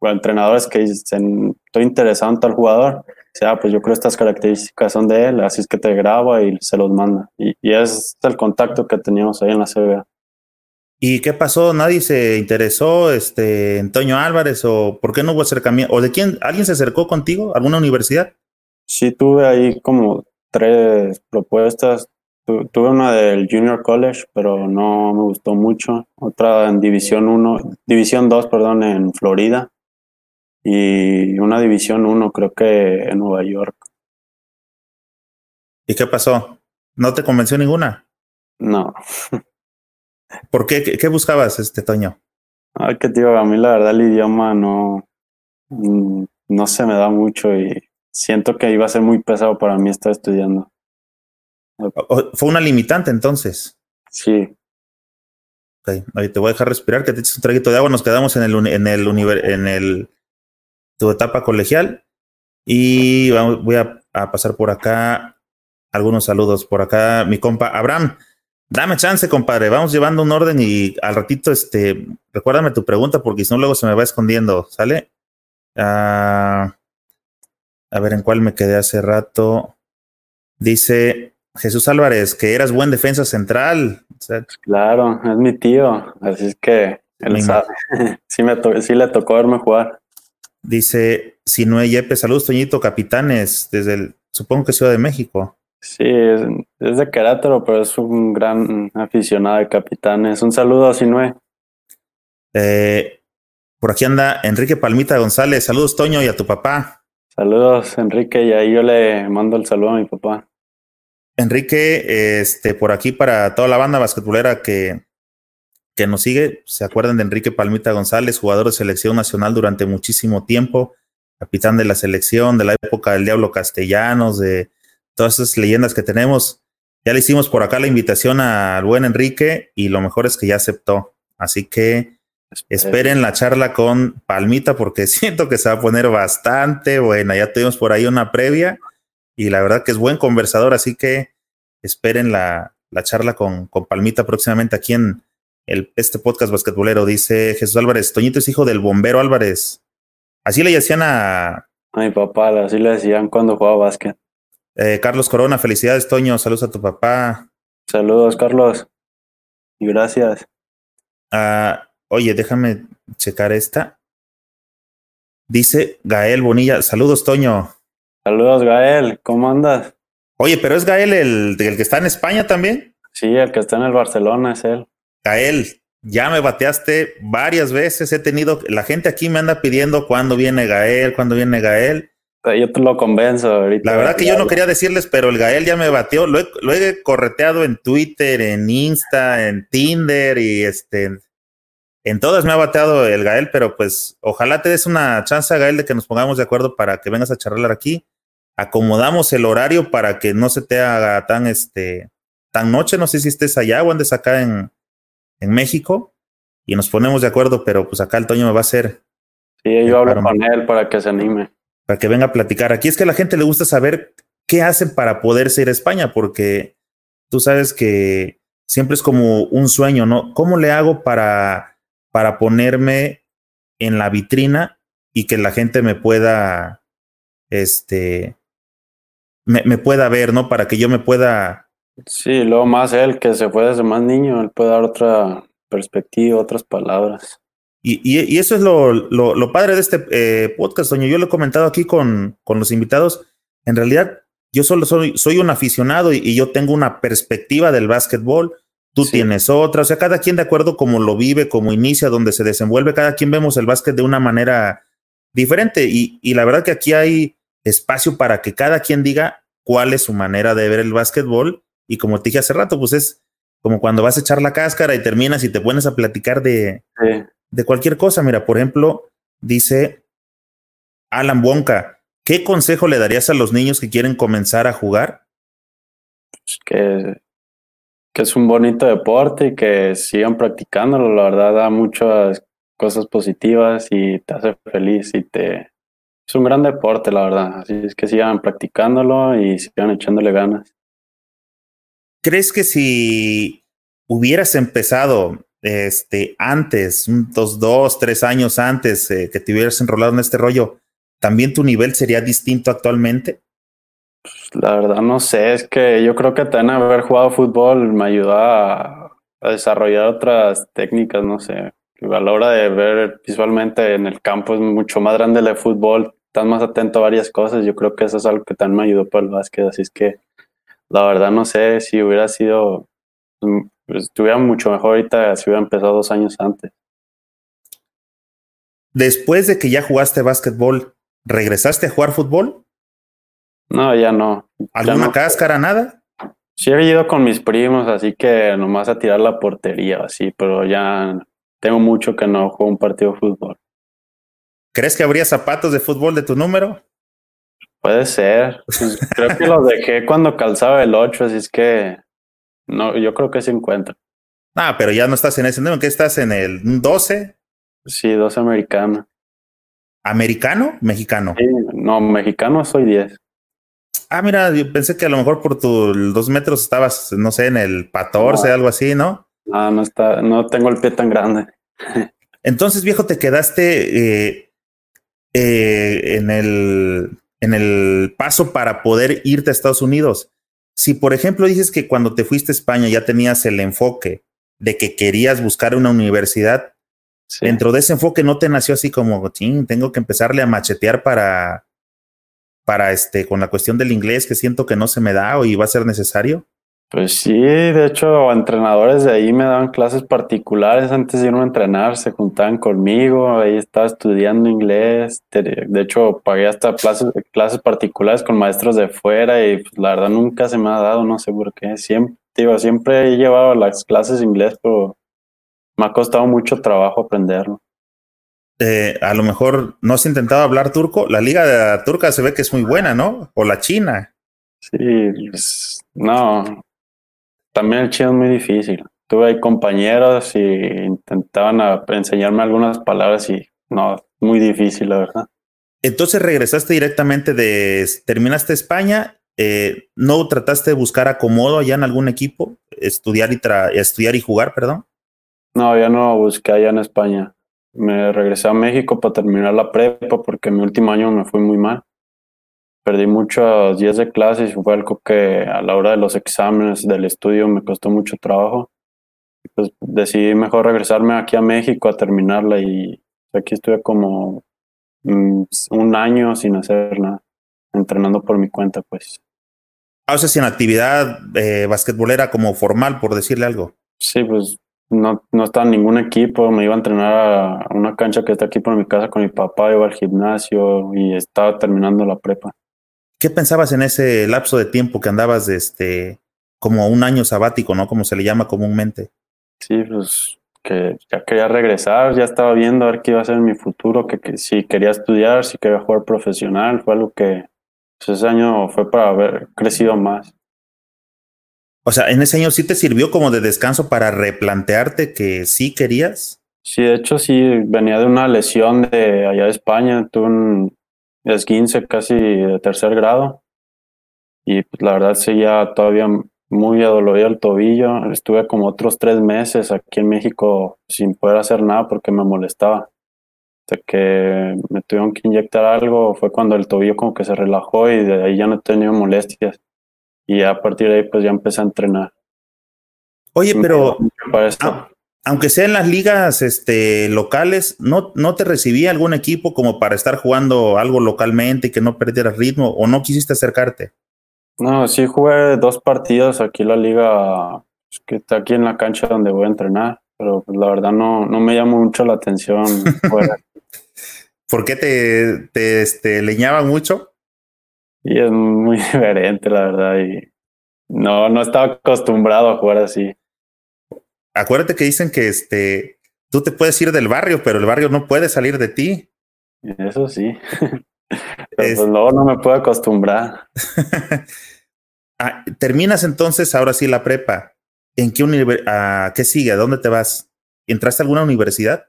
entrenadores que dicen, estoy interesado en tal jugador, o sea, pues yo creo estas características son de él, así es que te graba y se los manda. Y, y es el contacto que teníamos ahí en la CBA. ¿Y qué pasó? ¿Nadie se interesó, este, Antonio Álvarez, o por qué no hubo acercamiento? ¿O de quién? ¿Alguien se acercó contigo? ¿Alguna universidad? Sí, tuve ahí como tres propuestas. tuve una del Junior College, pero no me gustó mucho. Otra en División 1, División 2, perdón, en Florida y una División 1, creo que en Nueva York. ¿Y qué pasó? ¿No te convenció ninguna? No. [LAUGHS] ¿Por qué? ¿Qué, buscabas, este Toño? Ay, que tío, a mí la verdad el idioma no, mm, no se me da mucho y siento que iba a ser muy pesado para mí estar estudiando. ¿Fue una limitante entonces? Sí. Ok, ahí te voy a dejar respirar, que te eches un traguito de agua. Nos quedamos en el, en el, en el tu etapa colegial. Y vamos, voy a, a, pasar por acá algunos saludos. Por acá, mi compa Abraham. Dame chance, compadre. Vamos llevando un orden y al ratito, este, recuérdame tu pregunta porque si no, luego se me va escondiendo. ¿Sale? Uh, a ver en cuál me quedé hace rato. Dice Jesús Álvarez que eras buen defensa central. Claro, es mi tío. Así es que él sabe. [LAUGHS] sí, me sí le tocó verme jugar. Dice Sinue Yepe, saludos, Toñito, capitanes, desde el, supongo que Ciudad de México. Sí, es, es, de Querétaro, pero es un gran aficionado de capitanes. Un saludo a Sinue. Eh, por aquí anda Enrique Palmita González. Saludos, Toño, y a tu papá. Saludos, Enrique, y ahí yo le mando el saludo a mi papá. Enrique, este, por aquí para toda la banda basquetbolera que, que nos sigue, se acuerdan de Enrique Palmita González, jugador de selección nacional durante muchísimo tiempo, capitán de la selección, de la época del Diablo Castellanos, de todas esas leyendas que tenemos. Ya le hicimos por acá la invitación al buen Enrique y lo mejor es que ya aceptó. Así que esperen la charla con Palmita porque [LAUGHS] siento que se va a poner bastante buena. Ya tuvimos por ahí una previa y la verdad que es buen conversador, así que esperen la, la charla con, con, Palmita próximamente aquí en el, este podcast basquetbolero. Dice Jesús Álvarez, Toñito es hijo del bombero Álvarez. Así le decían a... A mi papá, así le decían cuando jugaba básquet. Eh, Carlos Corona, felicidades, Toño. Saludos a tu papá. Saludos, Carlos. Y gracias. Ah, oye, déjame checar esta. Dice Gael Bonilla. Saludos, Toño. Saludos, Gael. ¿Cómo andas? Oye, pero es Gael el, el que está en España también. Sí, el que está en el Barcelona es él. Gael, ya me bateaste varias veces. He tenido, la gente aquí me anda pidiendo cuándo viene Gael, cuándo viene Gael. Yo te lo convenzo ahorita. La verdad que yo no quería decirles, pero el Gael ya me bateó. Lo he, lo he correteado en Twitter, en Insta, en Tinder y este. En todas me ha bateado el Gael, pero pues ojalá te des una chance, Gael, de que nos pongamos de acuerdo para que vengas a charlar aquí. Acomodamos el horario para que no se te haga tan este tan noche. No sé si estés allá o andes acá en, en México y nos ponemos de acuerdo, pero pues acá el Toño me va a hacer. Sí, yo hablo con él para que se anime para que venga a platicar. Aquí es que a la gente le gusta saber qué hacen para poder ir a España, porque tú sabes que siempre es como un sueño, ¿no? ¿Cómo le hago para, para ponerme en la vitrina y que la gente me pueda, este, me, me pueda ver, ¿no? Para que yo me pueda... Sí, luego más él, que se fue desde más niño, él puede dar otra perspectiva, otras palabras. Y, y, y, eso es lo, lo, lo padre de este eh, podcast, Doño. Yo lo he comentado aquí con, con los invitados. En realidad, yo solo soy, soy un aficionado y, y yo tengo una perspectiva del básquetbol. Tú sí. tienes otra. O sea, cada quien de acuerdo como lo vive, como inicia, donde se desenvuelve, cada quien vemos el básquet de una manera diferente. Y, y la verdad que aquí hay espacio para que cada quien diga cuál es su manera de ver el básquetbol. Y como te dije hace rato, pues es como cuando vas a echar la cáscara y terminas y te pones a platicar de, Sí. De cualquier cosa. Mira, por ejemplo, dice Alan Wonka, ¿qué consejo le darías a los niños que quieren comenzar a jugar? Pues que, que es un bonito deporte y que sigan practicándolo. La verdad da muchas cosas positivas y te hace feliz y te... Es un gran deporte, la verdad. Así es que sigan practicándolo y sigan echándole ganas. ¿Crees que si hubieras empezado este, antes, dos, dos, tres años antes eh, que te hubieras enrolado en este rollo, ¿también tu nivel sería distinto actualmente? Pues la verdad no sé, es que yo creo que también haber jugado fútbol me ayudó a, desarrollar otras técnicas, no sé. A la hora de ver visualmente en el campo es mucho más grande el fútbol, estás más atento a varias cosas. Yo creo que eso es algo que también me ayudó para el básquet, así es que la verdad no sé si hubiera sido pues, estuviera mucho mejor ahorita si hubiera empezado dos años antes. Después de que ya jugaste básquetbol, ¿regresaste a jugar fútbol? No, ya no. ¿Alguna ya no. cáscara, nada? Sí he ido con mis primos, así que nomás a tirar la portería, así, pero ya tengo mucho que no juego un partido de fútbol. ¿Crees que habría zapatos de fútbol de tu número? Puede ser. Pues, creo que los dejé cuando calzaba el 8, así es que no, yo creo que se encuentra. Ah, pero ya no estás en ese número, ¿qué estás en el 12? Sí, 12 americano. ¿Americano? ¿Mexicano? Sí, no, mexicano soy 10. Ah, mira, yo pensé que a lo mejor por tus dos metros estabas, no sé, en el 14, algo así, ¿no? Ah, no está, no tengo el pie tan grande. [LAUGHS] Entonces, viejo, te quedaste eh, eh, en, el, en el paso para poder irte a Estados Unidos. Si, por ejemplo, dices que cuando te fuiste a España ya tenías el enfoque de que querías buscar una universidad, dentro de ese enfoque no te nació así como, tengo que empezarle a machetear para, para este, con la cuestión del inglés que siento que no se me da o iba a ser necesario. Pues sí, de hecho, entrenadores de ahí me daban clases particulares antes de irme a entrenar, se juntaban conmigo, ahí estaba estudiando inglés, de hecho, pagué hasta clases, clases particulares con maestros de fuera y pues, la verdad nunca se me ha dado, no sé por qué, siempre, digo, siempre he llevado las clases de inglés, pero me ha costado mucho trabajo aprenderlo. Eh, a lo mejor no has intentado hablar turco, la liga turca se ve que es muy buena, ¿no? O la china. Sí, pues, no, también el chino es muy difícil. Tuve ahí compañeros y intentaban enseñarme algunas palabras y no, muy difícil, la verdad. Entonces regresaste directamente de, terminaste España, eh, ¿no trataste de buscar acomodo allá en algún equipo? Estudiar y, estudiar y jugar, perdón. No, ya no busqué allá en España. Me regresé a México para terminar la prepa porque mi último año me fue muy mal perdí muchos días de clases y fue algo que a la hora de los exámenes del estudio me costó mucho trabajo. Pues decidí mejor regresarme aquí a México a terminarla y aquí estuve como mm, un año sin hacer nada, entrenando por mi cuenta, pues. Ah, o sea, sin actividad eh, basquetbolera como formal, por decirle algo. Sí, pues no, no estaba en ningún equipo, me iba a entrenar a una cancha que está aquí por mi casa con mi papá, iba al gimnasio y estaba terminando la prepa. ¿Qué pensabas en ese lapso de tiempo que andabas de este, como un año sabático, ¿no? Como se le llama comúnmente. Sí, pues que ya quería regresar, ya estaba viendo a ver qué iba a ser en mi futuro, que, si quería estudiar, si quería jugar profesional, fue algo que pues, ese año fue para haber crecido más. O sea, en ese año sí te sirvió como de descanso para replantearte que sí querías. Sí, de hecho sí, venía de una lesión de allá de España, tuve un, es 15 casi de tercer grado. Y pues, la verdad seguía todavía muy adolorido el tobillo. Estuve como otros tres meses aquí en México sin poder hacer nada porque me molestaba. Hasta que me tuvieron que inyectar algo fue cuando el tobillo como que se relajó y de ahí ya no he tenido molestias. Y a partir de ahí pues ya empecé a entrenar. Oye, pero aunque sea en las ligas este, locales, ¿no, ¿no te recibía algún equipo como para estar jugando algo localmente y que no perdieras ritmo o no quisiste acercarte? No, sí jugué dos partidos aquí en la liga pues, que está aquí en la cancha donde voy a entrenar, pero pues, la verdad no, no me llamó mucho la atención. [LAUGHS] ¿Por qué te, te este, leñaba mucho? Y es muy [LAUGHS] diferente, la verdad, y no, no estaba acostumbrado a jugar así acuérdate que dicen que este, tú te puedes ir del barrio, pero el barrio no puede salir de ti. Eso sí. [LAUGHS] pero pues luego no me puedo acostumbrar. [LAUGHS] Ah, terminas entonces ahora sí la prepa. ¿En qué universidad? qué sigue? ¿A dónde te vas? ¿Entraste a alguna universidad?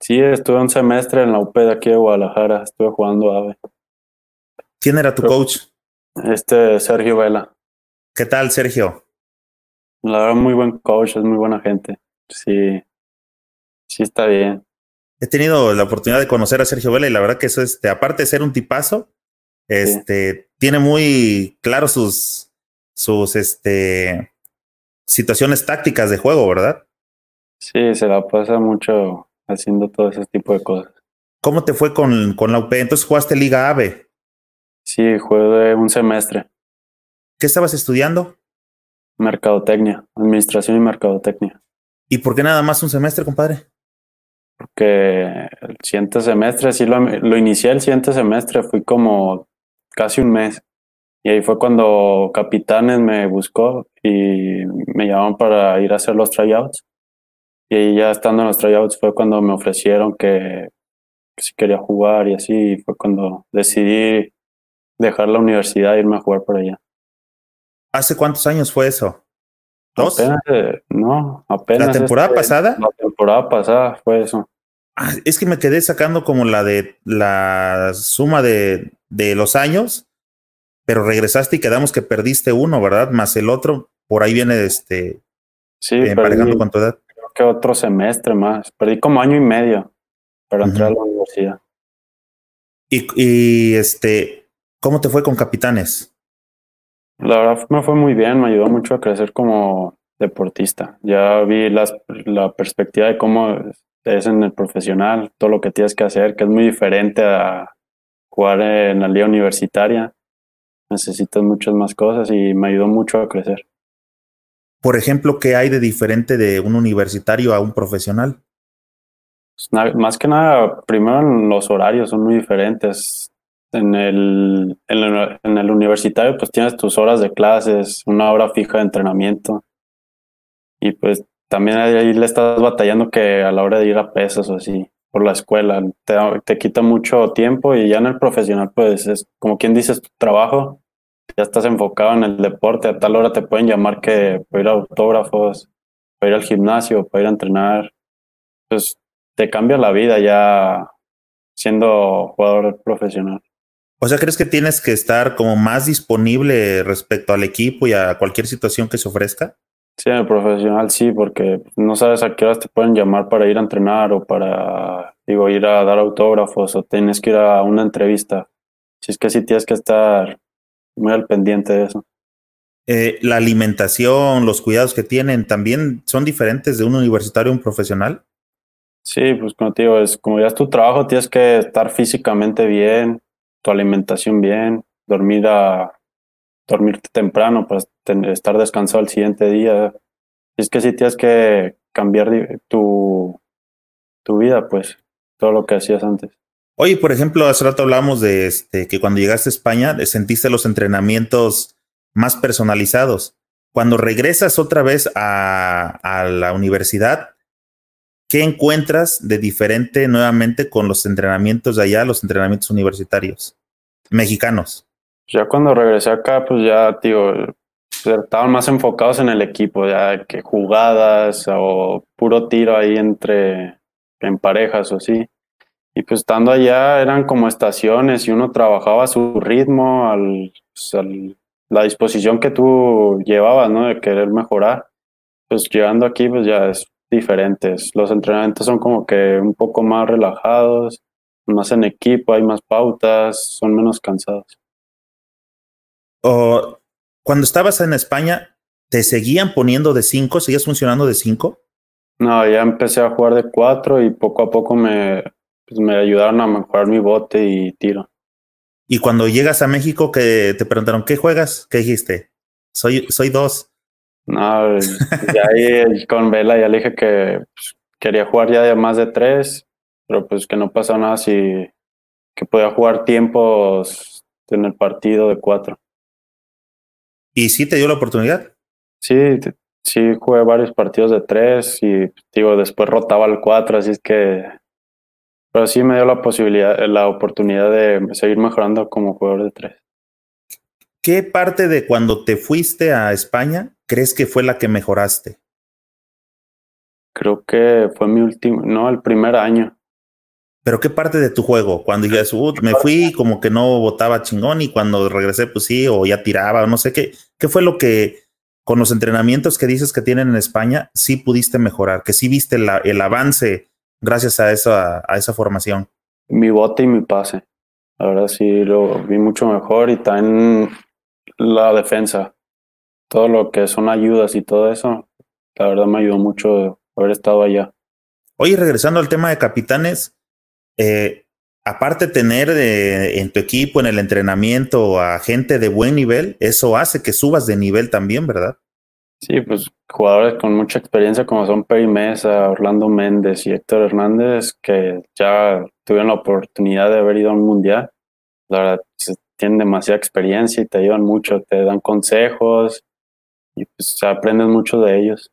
Sí, estuve un semestre en la UP de aquí de Guadalajara. Estuve jugando AVE. ¿Quién era tu coach? Este Sergio Vela. ¿Qué tal, Sergio? La verdad, muy buen coach, es muy buena gente. Sí, sí está bien. He tenido la oportunidad de conocer a Sergio Vela y la verdad que eso, este, aparte de ser un tipazo, este, tiene muy claro sus, sus, este, situaciones tácticas de juego, ¿verdad? Sí, se la pasa mucho haciendo todo ese tipo de cosas. ¿Cómo te fue con, con la UP? Entonces jugaste Liga AVE. Sí, jugué un semestre. ¿Qué estabas estudiando? Mercadotecnia, administración y mercadotecnia. ¿Y por qué nada más un semestre, compadre? Porque el siguiente semestre, sí lo, lo inicié el siguiente semestre, fui como casi un mes. Y ahí fue cuando Capitanes me buscó y me llamaron para ir a hacer los tryouts. Y ahí ya estando en los tryouts fue cuando me ofrecieron que si quería jugar y así. fue cuando decidí dejar la universidad e irme a jugar por allá. ¿Hace cuántos años fue eso? ¿Dos? Eh, no, apenas. ¿La temporada este, pasada? La temporada pasada fue eso. Ah, es que me quedé sacando como la de la suma de, de los años, pero regresaste y quedamos que perdiste uno, ¿verdad? Más el otro, por ahí viene este. Sí, emparejando con tu edad. Creo que otro semestre más. Perdí como año y medio para entrar a la universidad. Y, y este, ¿cómo te fue con capitanes? La verdad me fue muy bien, me ayudó mucho a crecer como deportista. Ya vi las, la perspectiva de cómo es en el profesional, todo lo que tienes que hacer, que es muy diferente a jugar en la liga universitaria. Necesitas muchas más cosas y me ayudó mucho a crecer. Por ejemplo, ¿qué hay de diferente de un universitario a un profesional? Pues, más que nada, primero los horarios son muy diferentes en el, en el, universitario pues tienes tus horas de clases, una hora fija de entrenamiento. Y pues también ahí le estás batallando que a la hora de ir a pesas o así por la escuela te, te quita mucho tiempo y ya en el profesional pues es como quien dices tu trabajo. Ya estás enfocado en el deporte a tal hora te pueden llamar que para ir a autógrafos para ir al gimnasio para ir a entrenar. Pues te cambia la vida ya siendo jugador profesional o sea, ¿crees que tienes que estar como más disponible respecto al equipo y a cualquier situación que se ofrezca? Sí, en el profesional sí, porque no sabes a qué horas te pueden llamar para ir a entrenar o para, digo, ir a dar autógrafos o tienes que ir a una entrevista. Si es que sí tienes que estar muy al pendiente de eso. Eh, la alimentación, los cuidados que tienen, también son diferentes de un universitario a un profesional. Sí, pues como te digo, es como ya es tu trabajo, tienes que estar físicamente bien, tu alimentación bien, dormir dormirte temprano para estar descansado el siguiente día. Es que si tienes que cambiar tu, tu vida, pues, todo lo que hacías antes. Oye, por ejemplo, hace rato hablamos de este, que cuando llegaste a España sentiste los entrenamientos más personalizados. Cuando regresas otra vez a la universidad, ¿qué encuentras de diferente nuevamente con los entrenamientos de allá, los entrenamientos universitarios mexicanos? Ya cuando regresé acá, pues ya, tío, estaban más enfocados en el equipo, ya que jugadas o puro tiro ahí entre en parejas o así. Y pues estando allá eran como estaciones y uno trabajaba a su ritmo, al, pues, la disposición que tú llevabas, ¿no? De querer mejorar. Pues llegando aquí, pues ya es diferentes. Los entrenamientos son como que un poco más relajados, más en equipo, hay más pautas, son menos cansados. O cuando estabas en España, ¿te seguían poniendo de 5? ¿Seguías funcionando de 5? No, ya empecé a jugar de 4 y poco a poco me, pues me ayudaron a mejorar mi bote y tiro. Y cuando llegas a México, que te preguntaron, ¿qué juegas? ¿Qué dijiste? Soy, soy dos. No, ya ahí con Vela ya le dije que pues, quería jugar ya de más de tres, pero pues que no pasa nada si que podía jugar tiempos en el partido de cuatro. ¿Y sí te dio la oportunidad? Sí, sí jugué varios partidos de tres y digo, después rotaba al cuatro, así es que pero sí me dio la posibilidad, la oportunidad de seguir mejorando como jugador de tres. ¿Qué parte de cuando te fuiste a España crees que fue la que mejoraste? Creo que fue mi último, no, el primer año. Pero qué parte de tu juego, cuando dices, uh, me fui como que no votaba chingón y cuando regresé, pues sí, o ya tiraba, no sé qué, qué fue lo que con los entrenamientos que dices que tienen en España, sí pudiste mejorar, que sí viste la, el avance gracias a esa, a esa formación. Mi bote y mi pase. La verdad sí lo vi mucho mejor y también la defensa, todo lo que son ayudas y todo eso, la verdad me ayudó mucho haber estado allá. Oye, regresando al tema de capitanes, eh, aparte de tener en tu equipo, en el entrenamiento, a gente de buen nivel, eso hace que subas de nivel también, ¿verdad? Sí, pues jugadores con mucha experiencia como son Peri Mesa, Orlando Méndez y Héctor Hernández, que ya tuvieron la oportunidad de haber ido a un mundial. La verdad, tienen demasiada experiencia y te ayudan mucho, te dan consejos y pues aprendes mucho de ellos.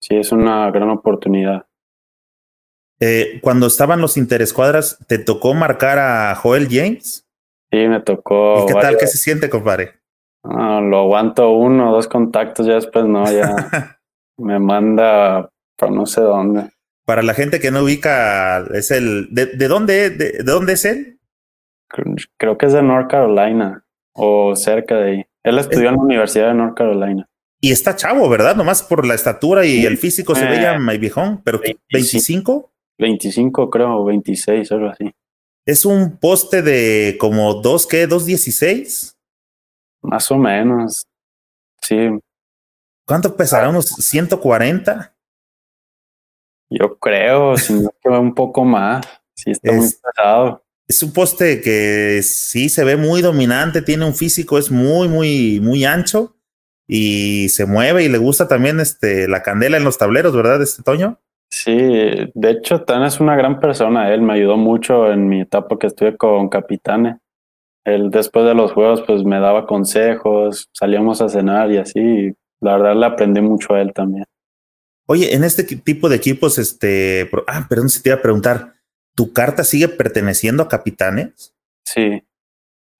Sí, es una gran oportunidad. Eh, cuando estaban los interescuadras, ¿te tocó marcar a Joel James? Sí, me tocó. ¿Y qué tal? ¿Qué se siente, compadre? lo aguanto uno o dos contactos, ya después no, ya [LAUGHS] me manda para no sé dónde. Para la gente que no ubica, es el. ¿De, dónde, de, dónde es él? Creo que es de North Carolina o cerca de ahí. Él estudió en la Universidad de North Carolina. Y está chavo, ¿verdad? Nomás por la estatura y el físico se veía muy viejón, pero 25. 25 creo, o 26, algo así. Es un poste de como 2, ¿qué? ¿2.16? Más o menos. Sí. ¿Cuánto pesará? ¿Unos 140? Yo creo, si no que un poco más. Sí, está muy pesado. Es un poste que sí se ve muy dominante, tiene un físico, es muy, muy, muy ancho y se mueve y le gusta también este, la candela en los tableros, ¿verdad, este Toño? Sí, de hecho, Tan es una gran persona. Él me ayudó mucho en mi etapa que estuve con Capitane. Él después de los juegos, pues me daba consejos, salíamos a cenar y así. la verdad le aprendí mucho a él también. Oye, en este tipo de equipos, este, ah, perdón si te iba a preguntar, ¿tu carta sigue perteneciendo a Capitanes? Sí,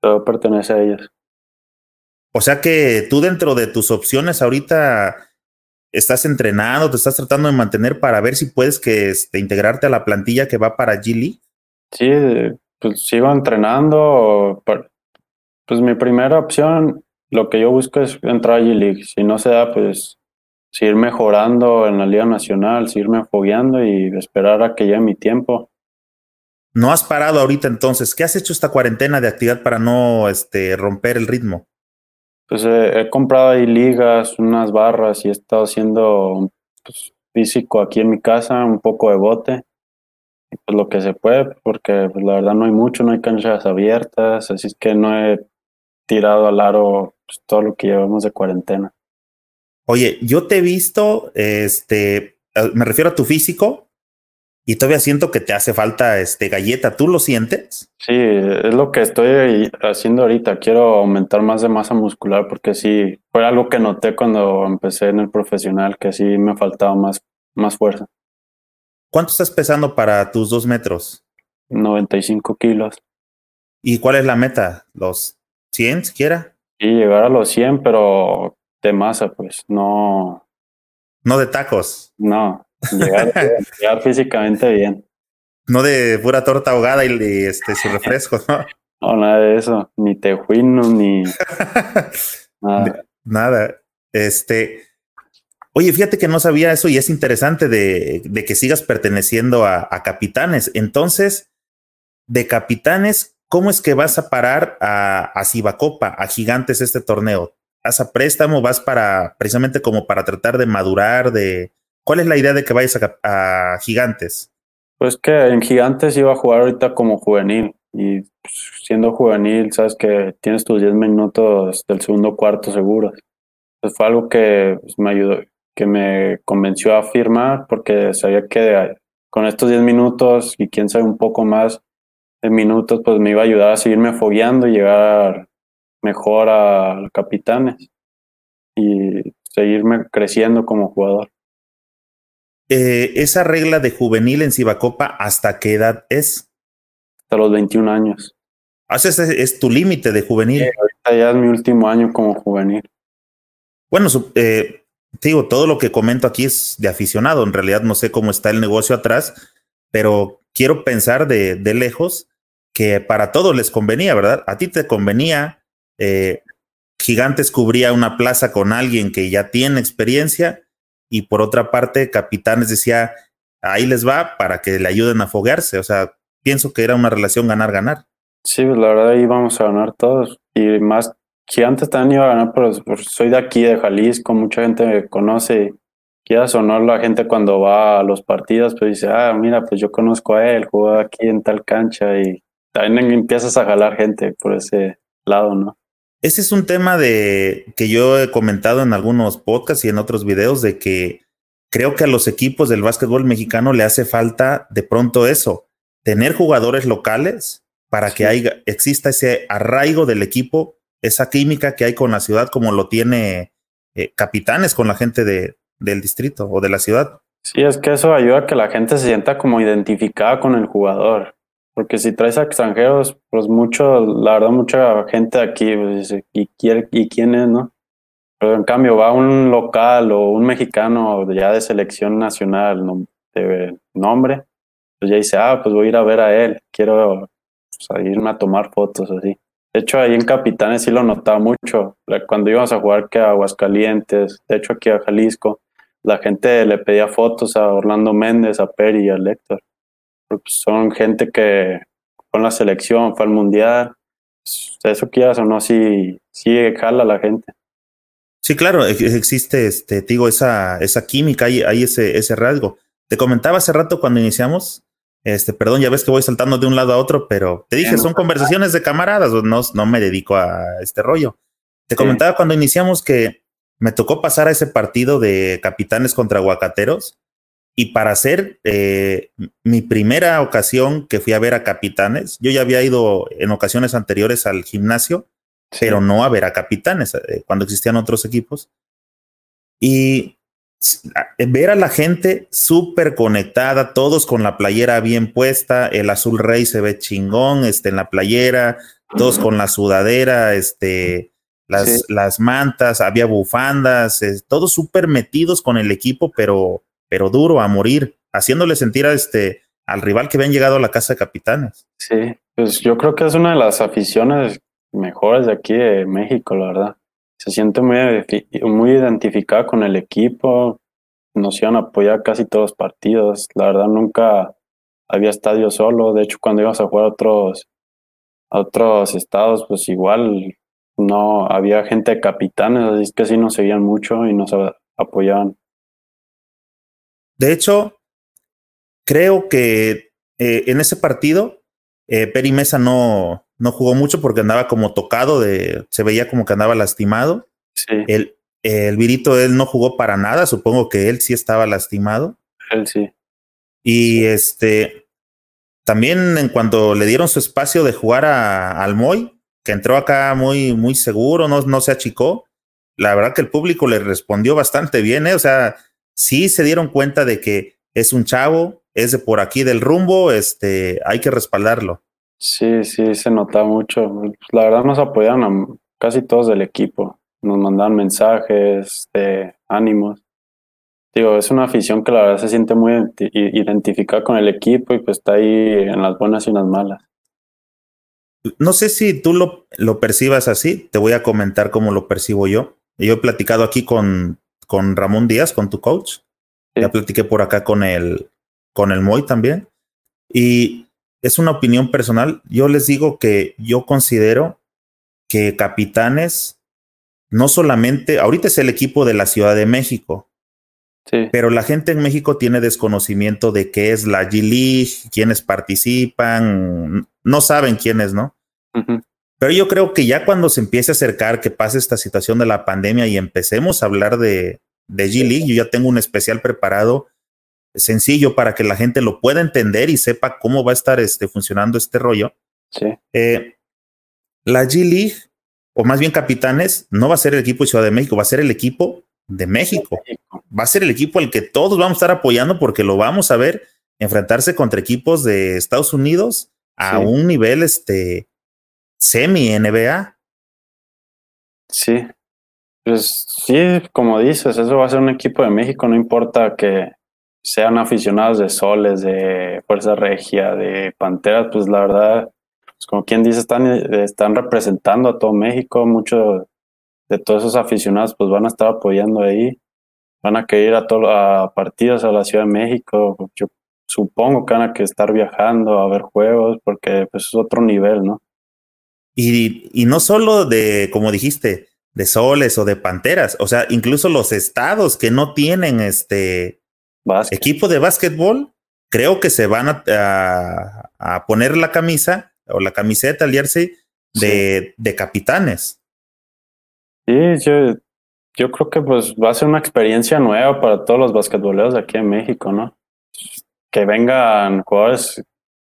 todo pertenece a ellos. O sea que tú dentro de tus opciones ahorita estás entrenando, te estás tratando de mantener para ver si puedes que este, integrarte a la plantilla que va para G Sí, pues sigo entrenando. Pues mi primera opción, lo que yo busco es entrar a G-League. Si no se da, pues seguir mejorando en la Liga Nacional, seguirme fogueando y esperar a que llegue mi tiempo. ¿No has parado ahorita entonces? ¿Qué has hecho esta cuarentena de actividad para no este, romper el ritmo? Pues he comprado ahí ligas, unas barras y he estado haciendo pues, físico aquí en mi casa, un poco de bote, pues lo que se puede, porque pues, la verdad no hay mucho, no hay canchas abiertas, así es que no he tirado al aro pues, todo lo que llevamos de cuarentena. Oye, yo te he visto, este, me refiero a tu físico, y todavía siento que te hace falta este galleta. ¿Tú lo sientes? Sí, es lo que estoy haciendo ahorita. Quiero aumentar más de masa muscular porque sí, fue algo que noté cuando empecé en el profesional, que sí me faltaba más, más fuerza. ¿Cuánto estás pesando para tus dos metros? 95 kilos. ¿Y cuál es la meta? ¿Los 100 siquiera? Sí, llegar a los 100, pero de masa, pues, no. No de tacos. No, [LAUGHS] Llegar, físicamente bien. No de pura torta ahogada y, este, su refresco, ¿no? No, nada de eso. Ni tejuino, ni [LAUGHS] nada. Nada. Este. Oye, fíjate que no sabía eso y es interesante de, de que sigas perteneciendo a, a, capitanes. Entonces, de capitanes, ¿cómo es que vas a parar a, a Cibacopa, a Gigantes este torneo? ¿Vas a préstamo? ¿Vas para precisamente como para tratar de madurar, de, ¿Cuál es la idea de que vayas a, Gigantes? Pues que en Gigantes iba a jugar ahorita como juvenil y pues, siendo juvenil, sabes que tienes tus 10 minutos del segundo cuarto seguros. Pues fue algo que pues, me ayudó, que me convenció a firmar porque sabía que con estos 10 minutos y quién sabe un poco más de minutos, pues me iba a ayudar a seguirme fogueando y llegar mejor a los capitanes y seguirme creciendo como jugador. Eh, esa regla de juvenil en Cibacopa, ¿hasta qué edad es? Hasta los 21 años. Ah, ese es, tu límite de juvenil. ahorita ya es mi último año como juvenil. Bueno, eh, digo, todo lo que comento aquí es de aficionado. En realidad no sé cómo está el negocio atrás, pero quiero pensar de, de lejos que para todos les convenía, ¿verdad? A ti te convenía. Eh, Gigantes cubría una plaza con alguien que ya tiene experiencia y por otra parte Capitanes decía, ahí les va para que le ayuden a foguearse. O sea, pienso que era una relación ganar-ganar. Sí, pues la verdad ahí a ganar todos. Y más, Gigantes también iba a ganar, pero soy de aquí, de Jalisco, mucha gente me conoce. Quieras o no, la gente cuando va a los partidos, pues dice, ah, mira, pues yo conozco a él, jugó aquí en tal cancha y también empiezas a jalar gente por ese lado, ¿no? Ese es un tema de que yo he comentado en algunos podcasts y en otros videos de que creo que a los equipos del básquetbol mexicano le hace falta de pronto eso, tener jugadores locales para que haya, exista ese arraigo del equipo, esa química que hay con la ciudad como lo tiene eh, capitanes con la gente de, del distrito o de la ciudad. Sí, es que eso ayuda a que la gente se sienta como identificada con el jugador. Porque si traes a extranjeros, pues mucho, la verdad, mucha gente aquí pues, ¿y, ¿y quién es, no? Pero en cambio va un local o un mexicano ya de selección nacional de nombre, pues ya dice, ah, pues voy a ir a ver a él, quiero pues, irme a tomar fotos así. De hecho, ahí en Capitanes sí lo notaba mucho. Cuando íbamos a jugar que a Aguascalientes, de hecho aquí a Jalisco, la gente le pedía fotos a Orlando Méndez, a Peri y a Lector. Pues, son gente que fue en la selección, fue al mundial. Pues, eso quieras o no, sí, sí jala la gente. Sí, claro, existe, este, digo, esa, esa química, hay, hay ese, ese rasgo. Te comentaba hace rato cuando iniciamos, este, perdón, ya ves que voy saltando de un lado a otro, pero te dije, son conversaciones de camaradas, no, no me dedico a este rollo. Te comentaba cuando iniciamos que me tocó pasar a ese partido de capitanes contra aguacateros y para hacer eh, mi primera ocasión que fui a ver a capitanes, yo ya había ido en ocasiones anteriores al gimnasio, pero no a ver a capitanes, eh, cuando existían otros equipos. Y ver a la gente súper conectada, todos con la playera bien puesta, el azul rey se ve chingón, este, en la playera, todos con la sudadera, este, las, las mantas, había bufandas, todos súper metidos con el equipo, pero, pero duro a morir, haciéndole sentir a este, al rival que habían llegado a la casa de capitanes. Sí, pues yo creo que es una de las aficiones mejores de aquí de México, la verdad. Se siente muy, muy identificada con el equipo, nos iban a apoyar casi todos los partidos. La verdad nunca había estadio solo. De hecho, cuando íbamos a jugar otros, a otros estados, pues igual no había gente de capitanes, así que sí nos seguían mucho y nos apoyaban. De hecho, creo que eh, en ese partido, eh, Peri Mesa no, no jugó mucho porque andaba como tocado, de, se veía como que andaba lastimado. Sí. El, el Virito, él no jugó para nada, supongo que él sí estaba lastimado. Él sí. Y este, también en cuanto le dieron su espacio de jugar a, al Moy, que entró acá muy, muy seguro, no, no se achicó, la verdad que el público le respondió bastante bien, ¿eh? o sea, sí se dieron cuenta de que es un chavo, es de por aquí del rumbo, este, hay que respaldarlo. Sí, sí, se nota mucho. La verdad nos apoyaron a casi todos del equipo nos mandan mensajes de ánimos. Digo, es una afición que la verdad se siente muy identificada con el equipo y pues está ahí en las buenas y en las malas. No sé si tú lo, lo percibas así, te voy a comentar cómo lo percibo yo. Yo he platicado aquí con, con Ramón Díaz, con tu coach. Ya platiqué por acá con el, con el Moy también. Y es una opinión personal. Yo les digo que yo considero que Capitanes no solamente, ahorita es el equipo de la Ciudad de México, sí. pero la gente en México tiene desconocimiento de qué es la G-League, quiénes participan, no saben quiénes, ¿no? Pero yo creo que ya cuando se empiece a acercar, que pase esta situación de la pandemia y empecemos a hablar de, de G-League, yo ya tengo un especial preparado sencillo para que la gente lo pueda entender y sepa cómo va a estar este, funcionando este rollo. Sí. Eh, la G-League o más bien capitanes, no va a ser el equipo de Ciudad de México, va a ser el equipo de México. Va a ser el equipo al que todos vamos a estar apoyando porque lo vamos a ver enfrentarse contra equipos de Estados Unidos a un nivel este semi NBA. Sí. Pues sí, como dices, eso va a ser un equipo de México, no importa que sean aficionados de Soles, de Fuerza Regia, de Panteras, pues la verdad pues, como quien dice, están, están representando a todo México, muchos de todos esos aficionados pues van a estar apoyando ahí, van a querer ir a, todos a partidos a la Ciudad de México, yo supongo que van a que estar viajando a ver juegos porque pues es otro nivel, ¿no? Y, y no solo de, como dijiste, de soles o de panteras, o sea, incluso los estados que no tienen este equipo de básquetbol, creo que se van a, a poner la camisa o la camiseta, el jersey de, de capitanes. Sí, yo, yo creo que pues va a ser una experiencia nueva para todos los basquetboleros de aquí en México, ¿no? Que vengan jugadores,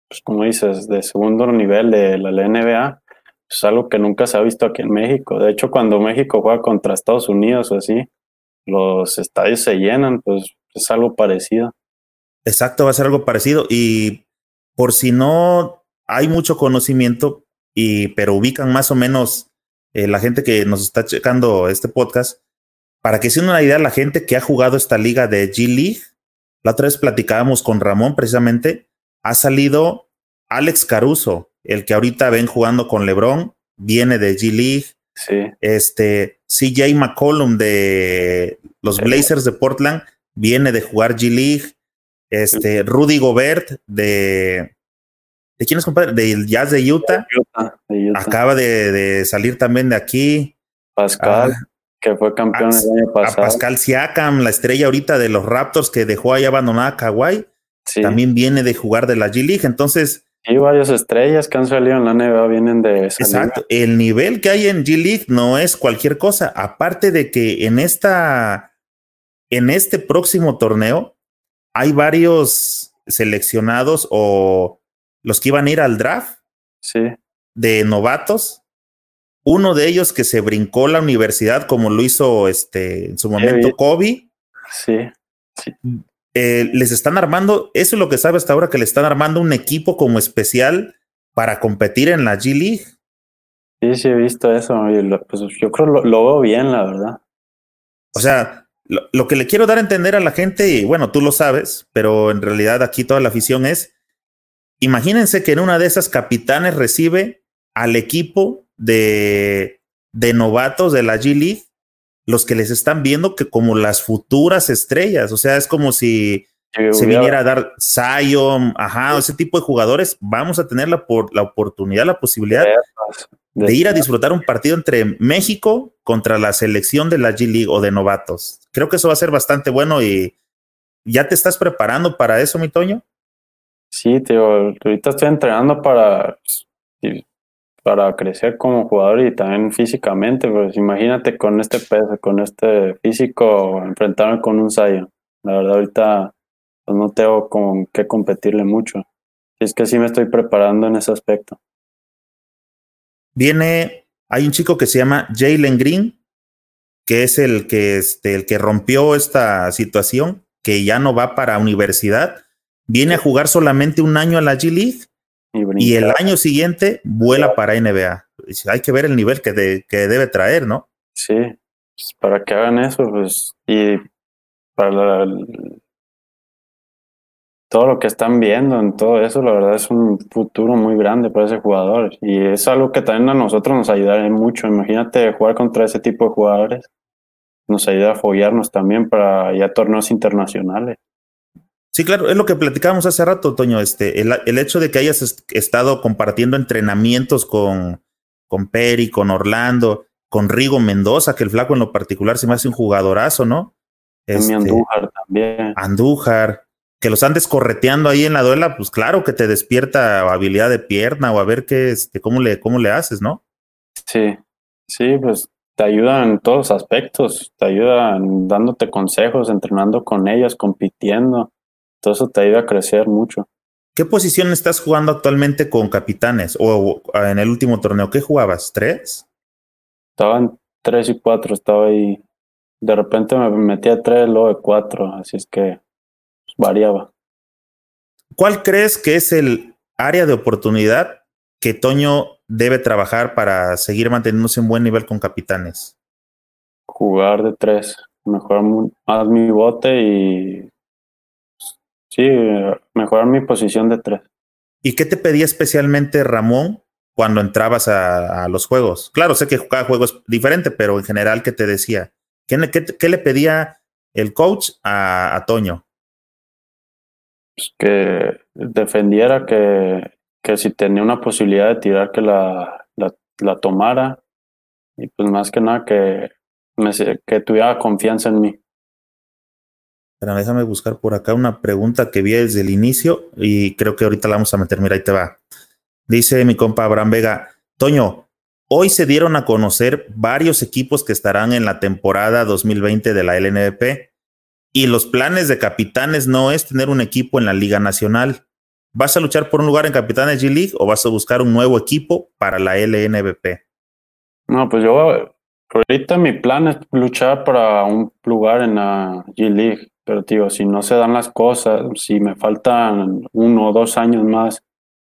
pues como dices, de segundo nivel de la NBA, es algo que nunca se ha visto aquí en México. De hecho, cuando México juega contra Estados Unidos o así, los estadios se llenan, pues es algo parecido. Exacto, va a ser algo parecido. Y por si no hay mucho conocimiento, y, pero ubican más o menos eh, la gente que nos está checando este podcast, para que se una idea, la gente que ha jugado esta liga de G League, la otra vez platicábamos con Ramón precisamente, ha salido Alex Caruso, el que ahorita ven jugando con LeBron, viene de G League. Sí. Este, CJ McCollum de los Blazers de Portland viene de jugar G League. Este, Rudy Gobert de. ¿De quién es compadre? Del Jazz de Utah. Acaba de, salir también de aquí. Pascal, ah, que fue campeón el año pasado. Pascal Siakam, la estrella ahorita de los Raptors que dejó ahí abandonada a Kawhi. También viene de jugar de la G League. Entonces, y varias estrellas que han salido en la NBA vienen de esa Exacto. El nivel que hay en G League no es cualquier cosa. Aparte de que en esta, en este próximo torneo, hay varios seleccionados o los que iban a ir al draft sí. de novatos. Uno de ellos que se brincó la universidad, como lo hizo este en su momento Kobe. Sí. sí. Eh, les están armando, eso es lo que sabe hasta ahora, que le están armando un equipo como especial para competir en la G League. Sí, sí, he visto eso. pues yo creo lo, lo veo bien, la verdad. O sea, lo, lo, que le quiero dar a entender a la gente, y bueno, tú lo sabes, pero en realidad aquí toda la afición es, imagínense que en una de esas capitanes recibe al equipo de, de novatos de la G League los que les están viendo que como las futuras estrellas, o sea, es como si se viniera a dar Zion, ajá, ese tipo de jugadores, vamos a tener la, por, la oportunidad, la posibilidad de, ir a disfrutar un partido entre México contra la selección de la G League o de novatos. Creo que eso va a ser bastante bueno y ¿ya te estás preparando para eso, mi Toño? Sí, tío, ahorita estoy entrenando para para crecer como jugador y también físicamente, pues imagínate con este peso, con este físico, enfrentarme con un Zion. La verdad ahorita pues no tengo con qué competirle mucho. Y es que sí me estoy preparando en ese aspecto. Viene, hay un chico que se llama Jalen Green, que es el que, este, el que rompió esta situación, que ya no va para universidad, viene a jugar solamente un año a la G League y, el año siguiente vuela para NBA. Hay que ver el nivel que, que debe traer, ¿no? Sí, pues, para que hagan eso, pues, y para todo lo que están viendo en todo eso, la verdad es un futuro muy grande para ese jugador. Y es algo que también a nosotros nos ayudaría mucho. Imagínate jugar contra ese tipo de jugadores. Nos ayuda a foguearnos también para ya torneos internacionales. Sí, claro, es lo que platicábamos hace rato, Toño. Este, el, hecho de que hayas estado compartiendo entrenamientos con, con Peri, con Orlando, con Rigo Mendoza, que el flaco en lo particular se me hace un jugadorazo, ¿no? Este, Andújar también. Andújar, que los andes correteando ahí en la duela, pues claro que te despierta habilidad de pierna o a ver qué, este, cómo le, cómo le haces, ¿no? Sí, sí, pues te ayudan en todos los aspectos, te ayudan dándote consejos, entrenando con ellos, compitiendo todo eso te ayuda a crecer mucho. ¿Qué posición estás jugando actualmente con capitanes? O en el último torneo, ¿qué jugabas? ¿Tres? Estaban tres y cuatro, estaba ahí. De repente me metí a tres, luego de cuatro, así es que pues, variaba. ¿Cuál crees que es el área de oportunidad que Toño debe trabajar para seguir manteniéndose en buen nivel con capitanes? Jugar de tres, mejorar más mi bote y Sí, mejorar mi posición de tres. ¿Y qué te pedía especialmente Ramón cuando entrabas a, los juegos? Claro, sé que cada juego es diferente, pero en general, ¿qué te decía? ¿Qué, qué, le pedía el coach a, Toño? Pues que defendiera que, que si tenía una posibilidad de tirar, que la, la, tomara. Y pues más que nada que, me, que tuviera confianza en mí. Pero déjame buscar por acá una pregunta que vi desde el inicio y creo que ahorita la vamos a meter. Mira, ahí te va. Dice mi compa Abraham Vega, Toño, hoy se dieron a conocer varios equipos que estarán en la temporada 2020 de la LNVP y los planes de capitanes no es tener un equipo en la Liga Nacional. ¿Vas a luchar por un lugar en Capitanes G League o vas a buscar un nuevo equipo para la LNVP? No, pues yo ahorita mi plan es luchar para un lugar en la G League pero digo, si no se dan las cosas, si me faltan uno o dos años más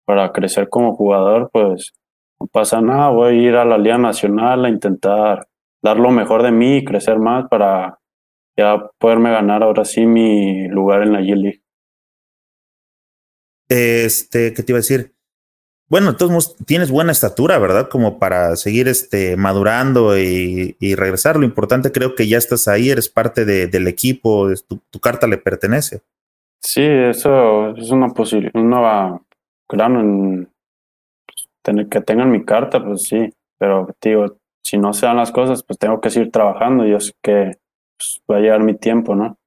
para crecer como jugador, pues no pasa nada, voy a ir a la Liga Nacional a intentar dar lo mejor de mí y crecer más para ya poderme ganar ahora sí mi lugar en la G-League. Este, ¿qué te iba a decir? Bueno, todos tienes buena estatura, ¿verdad? Como para seguir este, madurando y, regresar. Lo importante creo que ya estás ahí, eres parte del equipo, tu, tu, carta le pertenece. Sí, eso es una posibilidad, una claro, en, pues, tener, que tengan mi carta, pues sí, pero digo, si no se dan las cosas, pues tengo que seguir trabajando. Yo sé que pues, va a llegar mi tiempo, ¿no?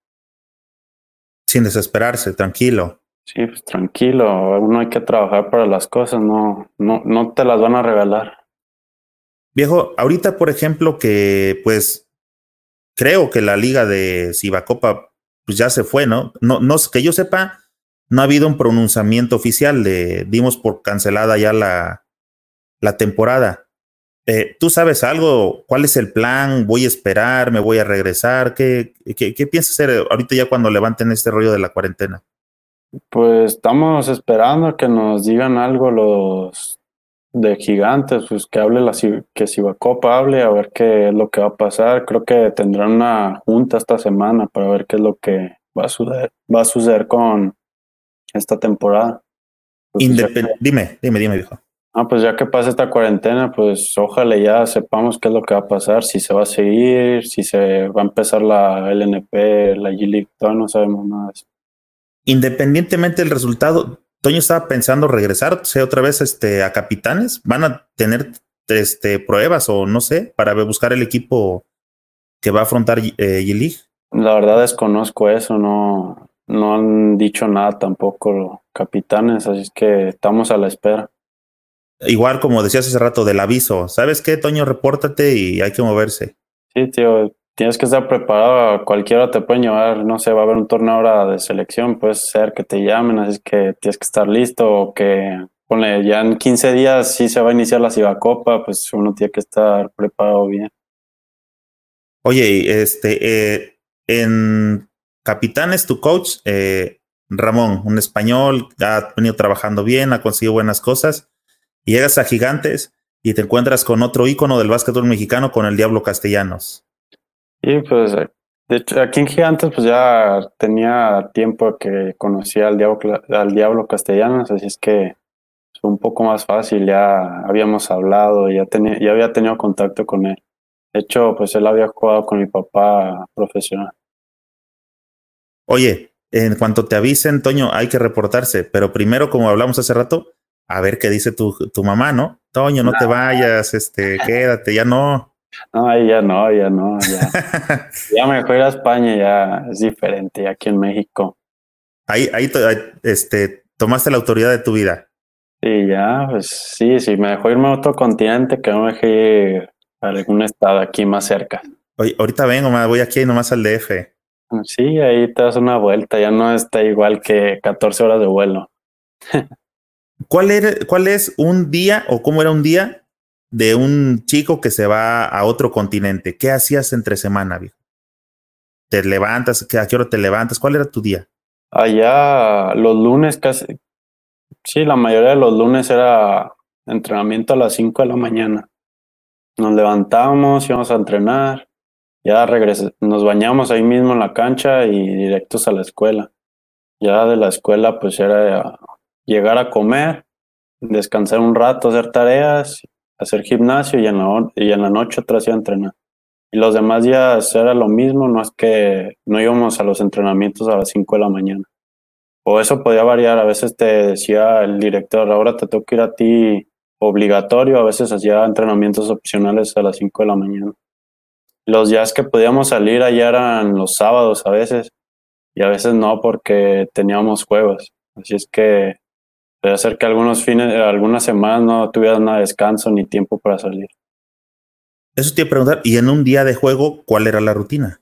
Sin desesperarse, tranquilo. Sí, pues tranquilo, uno hay que trabajar para las cosas, no, no, no te las van a regalar. Viejo, ahorita, por ejemplo, que pues creo que la liga de Cibacopa pues ya se fue, ¿no? No, no que yo sepa, no ha habido un pronunciamiento oficial, de dimos por cancelada ya la, la temporada. Eh, ¿Tú sabes algo? ¿Cuál es el plan? ¿Voy a esperar? ¿Me voy a regresar? ¿Qué, qué, qué piensas hacer ahorita ya cuando levanten este rollo de la cuarentena? Pues estamos esperando que nos digan algo los de gigantes, pues que hable la que Copa hable a ver qué es lo que va a pasar. Creo que tendrán una junta esta semana para ver qué es lo que va a suceder, va a suceder con esta temporada. Pues, dime, dime, dime, viejo. Ah, pues ya que pasa esta cuarentena, pues ojalá ya sepamos qué es lo que va a pasar, si se va a seguir, si se va a empezar la LNP, la G-League, todavía no sabemos nada de eso independientemente del resultado, Toño estaba pensando regresar otra vez este, a Capitanes. ¿Van a tener este, pruebas o no sé para buscar el equipo que va a afrontar eh, G-League? La verdad desconozco eso, no, no han dicho nada tampoco los capitanes, así es que estamos a la espera. Igual como decías hace rato del aviso, ¿sabes qué, Toño? Repórtate y hay que moverse. Sí, tío, tienes que estar preparado. Cualquiera te puede llevar, no sé, va a haber un torneo ahora de selección, puede ser que te llamen, así que tienes que estar listo o que, ponle, ya en 15 días sí se va a iniciar la Cibacopa, pues uno tiene que estar preparado bien. Oye, este, eh, en Capitanes, tu coach, eh, Ramón, un español, ha venido trabajando bien, ha conseguido buenas cosas, llegas a Gigantes y te encuentras con otro ícono del básquetbol mexicano, con el Diablo Castellanos. Y pues, de hecho, aquí en Gigantes, pues ya tenía tiempo que conocía al Diablo, al Diablo Castellanos, así es que fue un poco más fácil, ya habíamos hablado, ya, tenía, ya había tenido contacto con él. De hecho, pues él había jugado con mi papá profesional. Oye, en cuanto te avisen, Toño, hay que reportarse, pero primero, como hablamos hace rato, a ver qué dice tu, tu mamá, ¿no? Toño, no te vayas, este, quédate, ya no. No, ahí ya no, ya no, [LAUGHS] ya. ya me fui a España, ya es diferente, aquí en México. Ahí, ahí, este, tomaste la autoridad de tu vida. Sí, ya, pues sí, sí, me dejó irme a otro continente que no me dejé a algún estado aquí más cerca. Oye, ahorita vengo, voy aquí nomás al DF. Sí, ahí te das una vuelta, ya no está igual que 14 horas de vuelo. [LAUGHS] ¿Cuál, era, ¿Cuál es un día o cómo era un día de un chico que se va a otro continente. ¿Qué hacías entre semana, viejo? ¿Te levantas? ¿A qué hora te levantas? ¿Cuál era tu día? Allá los lunes casi, sí, la mayoría de los lunes era entrenamiento a las 5 de la mañana. Nos levantábamos, íbamos a entrenar, ya regresamos, nos bañamos ahí mismo en la cancha y directos a la escuela. Ya de la escuela pues era llegar a comer, descansar un rato, hacer tareas hacer gimnasio y en la, y en la noche otra vez a entrenar. Y los demás días era lo mismo, no es que no íbamos a los entrenamientos a las 5 de la mañana. O eso podía variar, a veces te decía el director, ahora te toca ir a ti obligatorio, a veces hacía entrenamientos opcionales a las 5 de la mañana. Los días que podíamos salir allá eran los sábados a veces, y a veces no porque teníamos juegos. Así es que Puede ser que algunos fines, algunas semanas no tuvieras nada de descanso ni tiempo para salir. Eso te iba a preguntar, ¿y en un día de juego cuál era la rutina?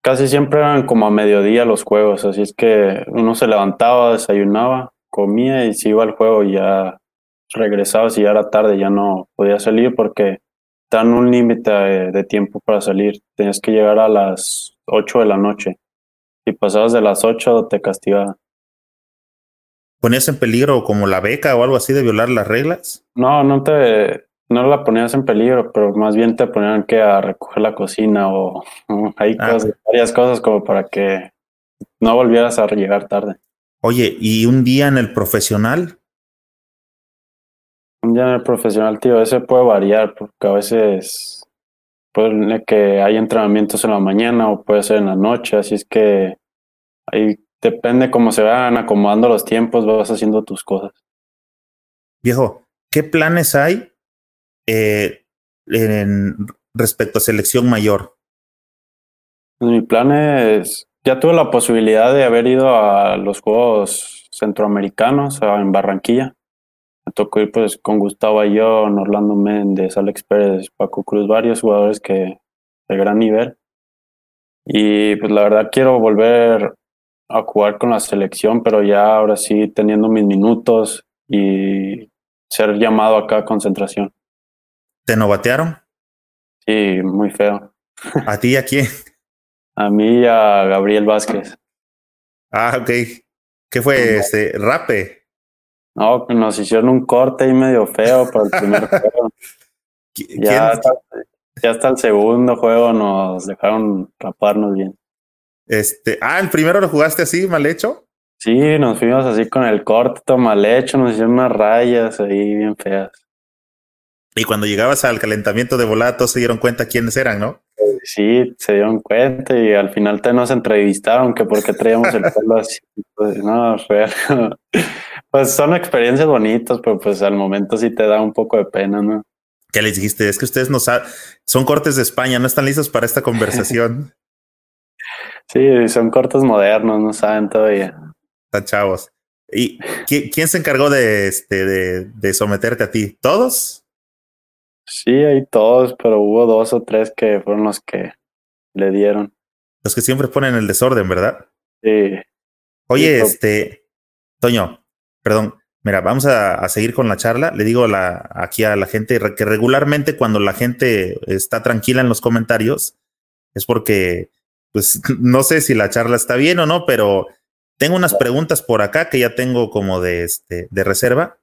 Casi siempre eran como a mediodía los juegos, así es que uno se levantaba, desayunaba, comía y se iba al juego y ya regresaba si ya era tarde, ya no podía salir porque dan un límite de, de, tiempo para salir. Tenías que llegar a las 8 de la noche Si pasabas de las 8 te castigaban. ¿Ponías en peligro como la beca o algo así de violar las reglas? No, no te, no la ponías en peligro, pero más bien te ponían que a recoger la cocina o, hay ah, varias cosas como para que no volvieras a llegar tarde. Oye, ¿y un día en el profesional? Un día en el profesional, tío, ese puede variar porque a veces puede que hay entrenamientos en la mañana o puede ser en la noche, así es que ahí depende cómo se van acomodando los tiempos, vas haciendo tus cosas. Viejo, ¿qué planes hay eh, en, respecto a selección mayor? Pues mi plan es, ya tuve la posibilidad de haber ido a los Juegos Centroamericanos en Barranquilla. Me tocó ir pues con Gustavo Ayón, Orlando Méndez, Alex Pérez, Paco Cruz, varios jugadores que de gran nivel. Y pues la verdad quiero volver a jugar con la selección, pero ya ahora sí teniendo mis minutos y ser llamado acá a concentración. ¿Te novatearon? Sí, muy feo. [LAUGHS] ¿A ti y a quién? A mí y a Gabriel Vázquez. Ah, ok. ¿Qué fue este? ¿Rape? No, nos hicieron un corte y medio feo para el primer [LAUGHS] juego. Ya hasta, ya hasta el segundo juego nos dejaron raparnos bien. Este, ah, el primero lo jugaste así, mal hecho. Sí, nos fuimos así con el corte mal hecho, nos hicieron unas rayas ahí bien feas. Y cuando llegabas al calentamiento de volada, todos se dieron cuenta quiénes eran, ¿no? Sí, se dieron cuenta y al final te nos entrevistaron que por qué traíamos el pelo así. [LAUGHS] Pues, no, [LAUGHS] Pues son experiencias bonitas, pero pues al momento sí te da un poco de pena, ¿no? ¿Qué les dijiste? Es que ustedes no saben, son cortes de España, no están listos para esta conversación. [LAUGHS] Sí, son cortos modernos, no saben todavía. Están chavos. ¿Y quién se encargó de, este, de, someterte a ti? ¿Todos? Sí, hay todos, pero hubo dos o tres que fueron los que le dieron. Los que siempre ponen el desorden, ¿verdad? Sí. Oye, este, Toño, perdón, mira, vamos a, seguir con la charla. Le digo la, aquí a la gente que regularmente cuando la gente está tranquila en los comentarios es porque pues no sé si la charla está bien o no, pero tengo unas preguntas por acá que ya tengo como de, este, de reserva.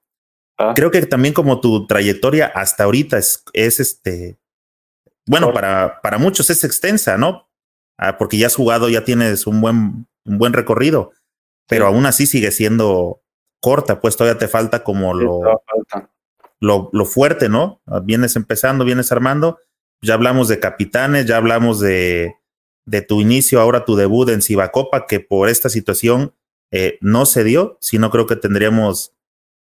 Ah. Creo que también como tu trayectoria hasta ahorita es, es este, bueno, para, para muchos es extensa, ¿no? Ah, porque ya has jugado, ya tienes un buen, un buen recorrido, pero aún así sigue siendo corta, pues todavía te falta como lo, lo, lo fuerte, ¿no? Vienes empezando, vienes armando, ya hablamos de capitanes, ya hablamos de, de tu inicio, ahora tu debut en Cibacopa, que por esta situación eh, no se dio, sino creo que tendríamos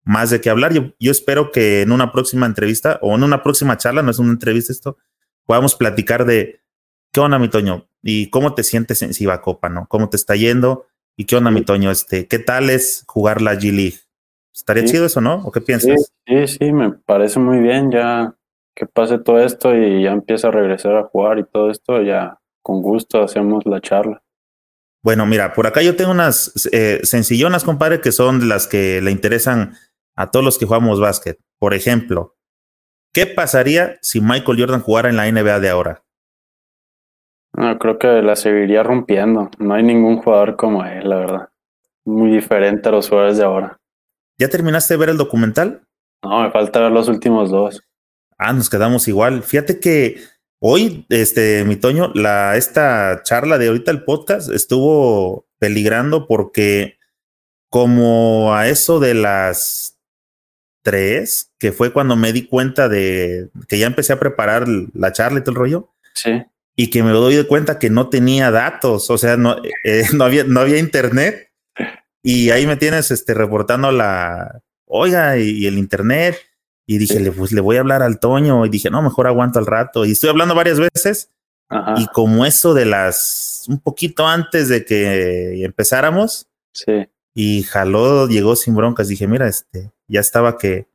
más de qué hablar. Yo, yo, espero que en una próxima entrevista o en una próxima charla, no es una entrevista esto, podamos platicar de qué onda, mi Toño, y cómo te sientes en Cibacopa, ¿no? ¿Cómo te está yendo? ¿Y qué onda, mi Toño? Este, ¿Qué tal es jugar la G-League? ¿Estaría chido eso, no? ¿O qué piensas? Sí, sí, sí, me parece muy bien ya que pase todo esto y ya empieza a regresar a jugar y todo esto, ya con gusto hacemos la charla. Bueno, mira, por acá yo tengo unas eh, sencillonas, compadre, que son las que le interesan a todos los que jugamos básquet. Por ejemplo, ¿qué pasaría si Michael Jordan jugara en la NBA de ahora? No, creo que la seguiría rompiendo. No hay ningún jugador como él, la verdad. Muy diferente a los jugadores de ahora. ¿Ya terminaste de ver el documental? No, me falta ver los últimos dos. Ah, nos quedamos igual. Fíjate que Hoy, este, mi Toño, la, esta charla de ahorita, el podcast, estuvo peligrando porque como a eso de las tres, que fue cuando me di cuenta de que ya empecé a preparar la charla y todo el rollo. Sí. Y que me doy de cuenta que no tenía datos, o sea, no, eh, [LAUGHS] no, había, no había internet. Y ahí me tienes este, reportando la, oiga, y el internet y dije, le, pues le voy a hablar al Toño. Y dije, no, mejor aguanto al rato. Y estoy hablando varias veces. Y como eso de las, un poquito antes de que empezáramos. Sí. Y jaló, llegó sin broncas. Dije, mira, este, ya estaba que,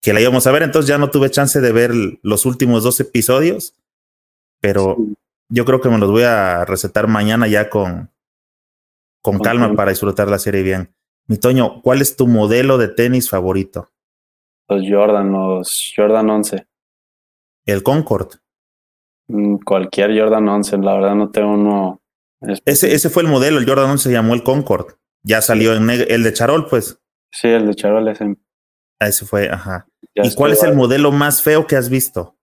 que la íbamos a ver. Entonces ya no tuve chance de ver los últimos dos episodios. Pero yo creo que me los voy a recetar mañana ya con, con calma para disfrutar la serie bien. Mi Toño, ¿cuál es tu modelo de tenis favorito? Los Jordan, los Jordan 11. ¿El Concord? Mm, cualquier Jordan 11, la verdad no tengo uno Ese, ese fue el modelo, el Jordan 11 se llamó el Concord. Ya salió en el de Charol, pues. Sí, el de Charol ese. Ah, ese fue, ajá. ¿Y cuál es el modelo más feo que has visto?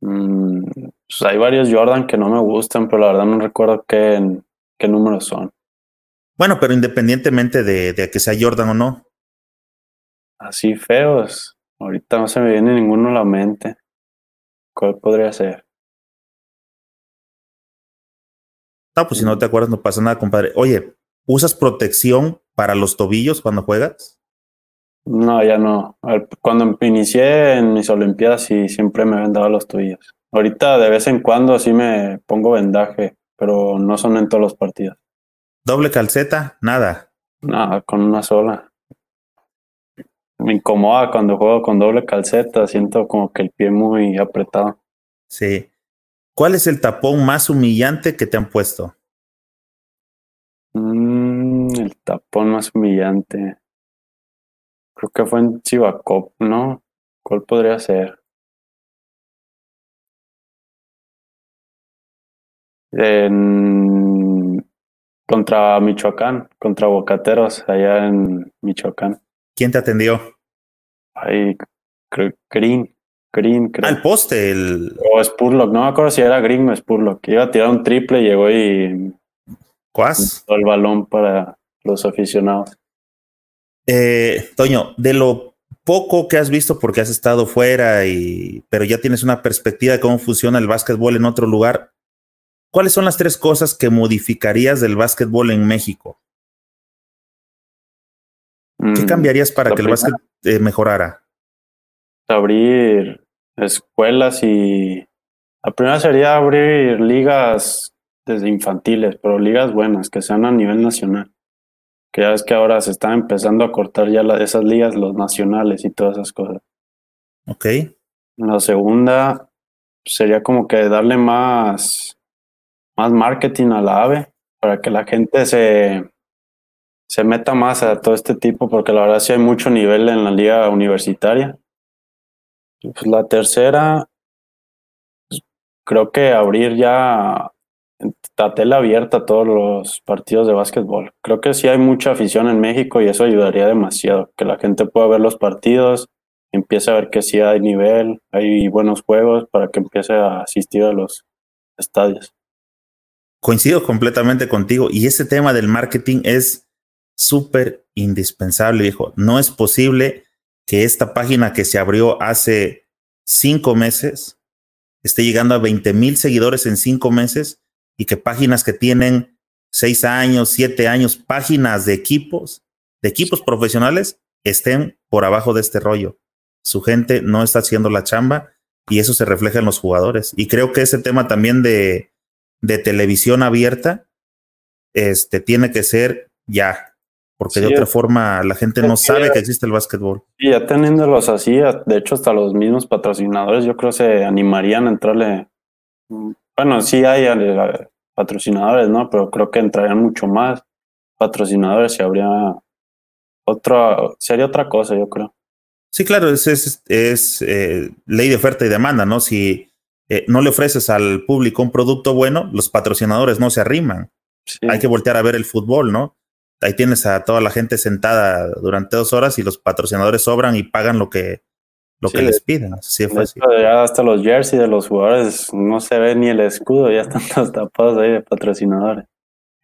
Mm, pues hay varios Jordan que no me gustan, pero la verdad no recuerdo qué, qué números son. Bueno, pero independientemente de, de que sea Jordan o no. Así feos. Ahorita no se me viene ninguno a la mente. ¿Cuál podría ser? No, pues si no te acuerdas, no pasa nada, compadre. Oye, ¿usas protección para los tobillos cuando juegas? No, ya no. Cuando inicié en mis Olimpiadas, sí, siempre me vendaba los tobillos. Ahorita de vez en cuando sí me pongo vendaje, pero no son en todos los partidos. ¿Doble calceta? Nada. Nada, con una sola. Me incomoda cuando juego con doble calceta, siento como que el pie muy apretado. Sí. ¿Cuál es el tapón más humillante que te han puesto? Mm, el tapón más humillante. Creo que fue en Chivacop, ¿no? ¿Cuál podría ser? En... Contra Michoacán, contra Bocateros, allá en Michoacán. ¿Quién te atendió? Ay, Green. Green, creo. Al poste, el. O Spurlock, no me acuerdo si era Green o Spurlock. Iba a tirar un triple, llegó y. ¿Cuás? El balón para los aficionados. Eh, Toño, de lo poco que has visto porque has estado fuera y pero ya tienes una perspectiva de cómo funciona el básquetbol en otro lugar, ¿cuáles son las tres cosas que modificarías del básquetbol en México? ¿Qué mm, cambiarías para que el básquet eh, mejorara? Abrir escuelas y la primera sería abrir ligas desde infantiles, pero ligas buenas, que sean a nivel nacional que ya es que ahora se están empezando a cortar ya esas ligas, los nacionales y todas esas cosas. Ok. La segunda sería como que darle más, más marketing a la AVE para que la gente se, se meta más a todo este tipo, porque la verdad sí hay mucho nivel en la liga universitaria. Pues la tercera, pues, creo que abrir ya la tela abierta a todos los partidos de básquetbol. Creo que sí hay mucha afición en México y eso ayudaría demasiado, que la gente pueda ver los partidos, empiece a ver que sí hay nivel, hay buenos juegos para que empiece a asistir a los estadios. Coincido completamente contigo y ese tema del marketing es súper indispensable, viejo. No es posible que esta página que se abrió hace cinco meses esté llegando a 20 mil seguidores en cinco meses y que páginas que tienen seis años, siete años, páginas de equipos, de equipos profesionales, estén por abajo de este rollo. Su gente no está haciendo la chamba y eso se refleja en los jugadores. Y creo que ese tema también de, de televisión abierta este, tiene que ser ya, porque de otra forma la gente no sabe que existe el básquetbol. Y ya teniéndolos así, de hecho hasta los mismos patrocinadores yo creo se animarían a entrarle bueno, sí hay eh, patrocinadores, ¿no? Pero creo que entrarían mucho más patrocinadores y habría otra, sería otra cosa, yo creo. Sí, claro, es, es, eh, ley de oferta y demanda, ¿no? Si eh, no le ofreces al público un producto bueno, los patrocinadores no se arriman. Hay que voltear a ver el fútbol, ¿no? Ahí tienes a toda la gente sentada durante dos horas y los patrocinadores sobran y pagan lo que, lo que les piden. Sí, fue Ya hasta los jerseys de los jugadores no se ve ni el escudo, ya están [LAUGHS] todos tapados ahí de patrocinadores.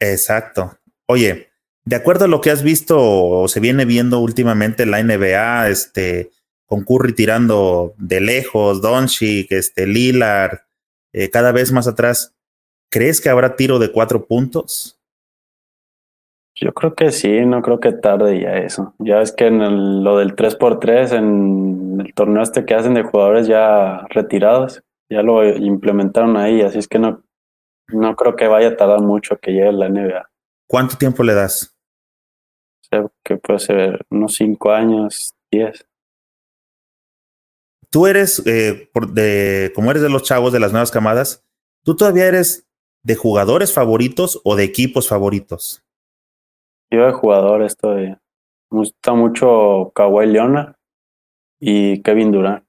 Exacto. Oye, de acuerdo a lo que has visto o se viene viendo últimamente la NBA, este, con Curry tirando de lejos, Doncic, este, Lillard, eh, cada vez más atrás, ¿crees que habrá tiro de cuatro puntos? Yo creo que sí, no creo que tarde ya eso. Ya es que en lo del 3x3, en el torneo este que hacen de jugadores ya retirados, ya lo implementaron ahí, así es que no, no creo que vaya a tardar mucho que llegue la NBA. ¿Cuánto tiempo le das? O que puede ser unos 5 años, 10. Tú eres, eh, de, como eres de los chavos de las nuevas camadas, ¿tú todavía eres de jugadores favoritos o de equipos favoritos? Yo de jugador estoy. Me gusta mucho Kawhi Leonard y Kevin Durant.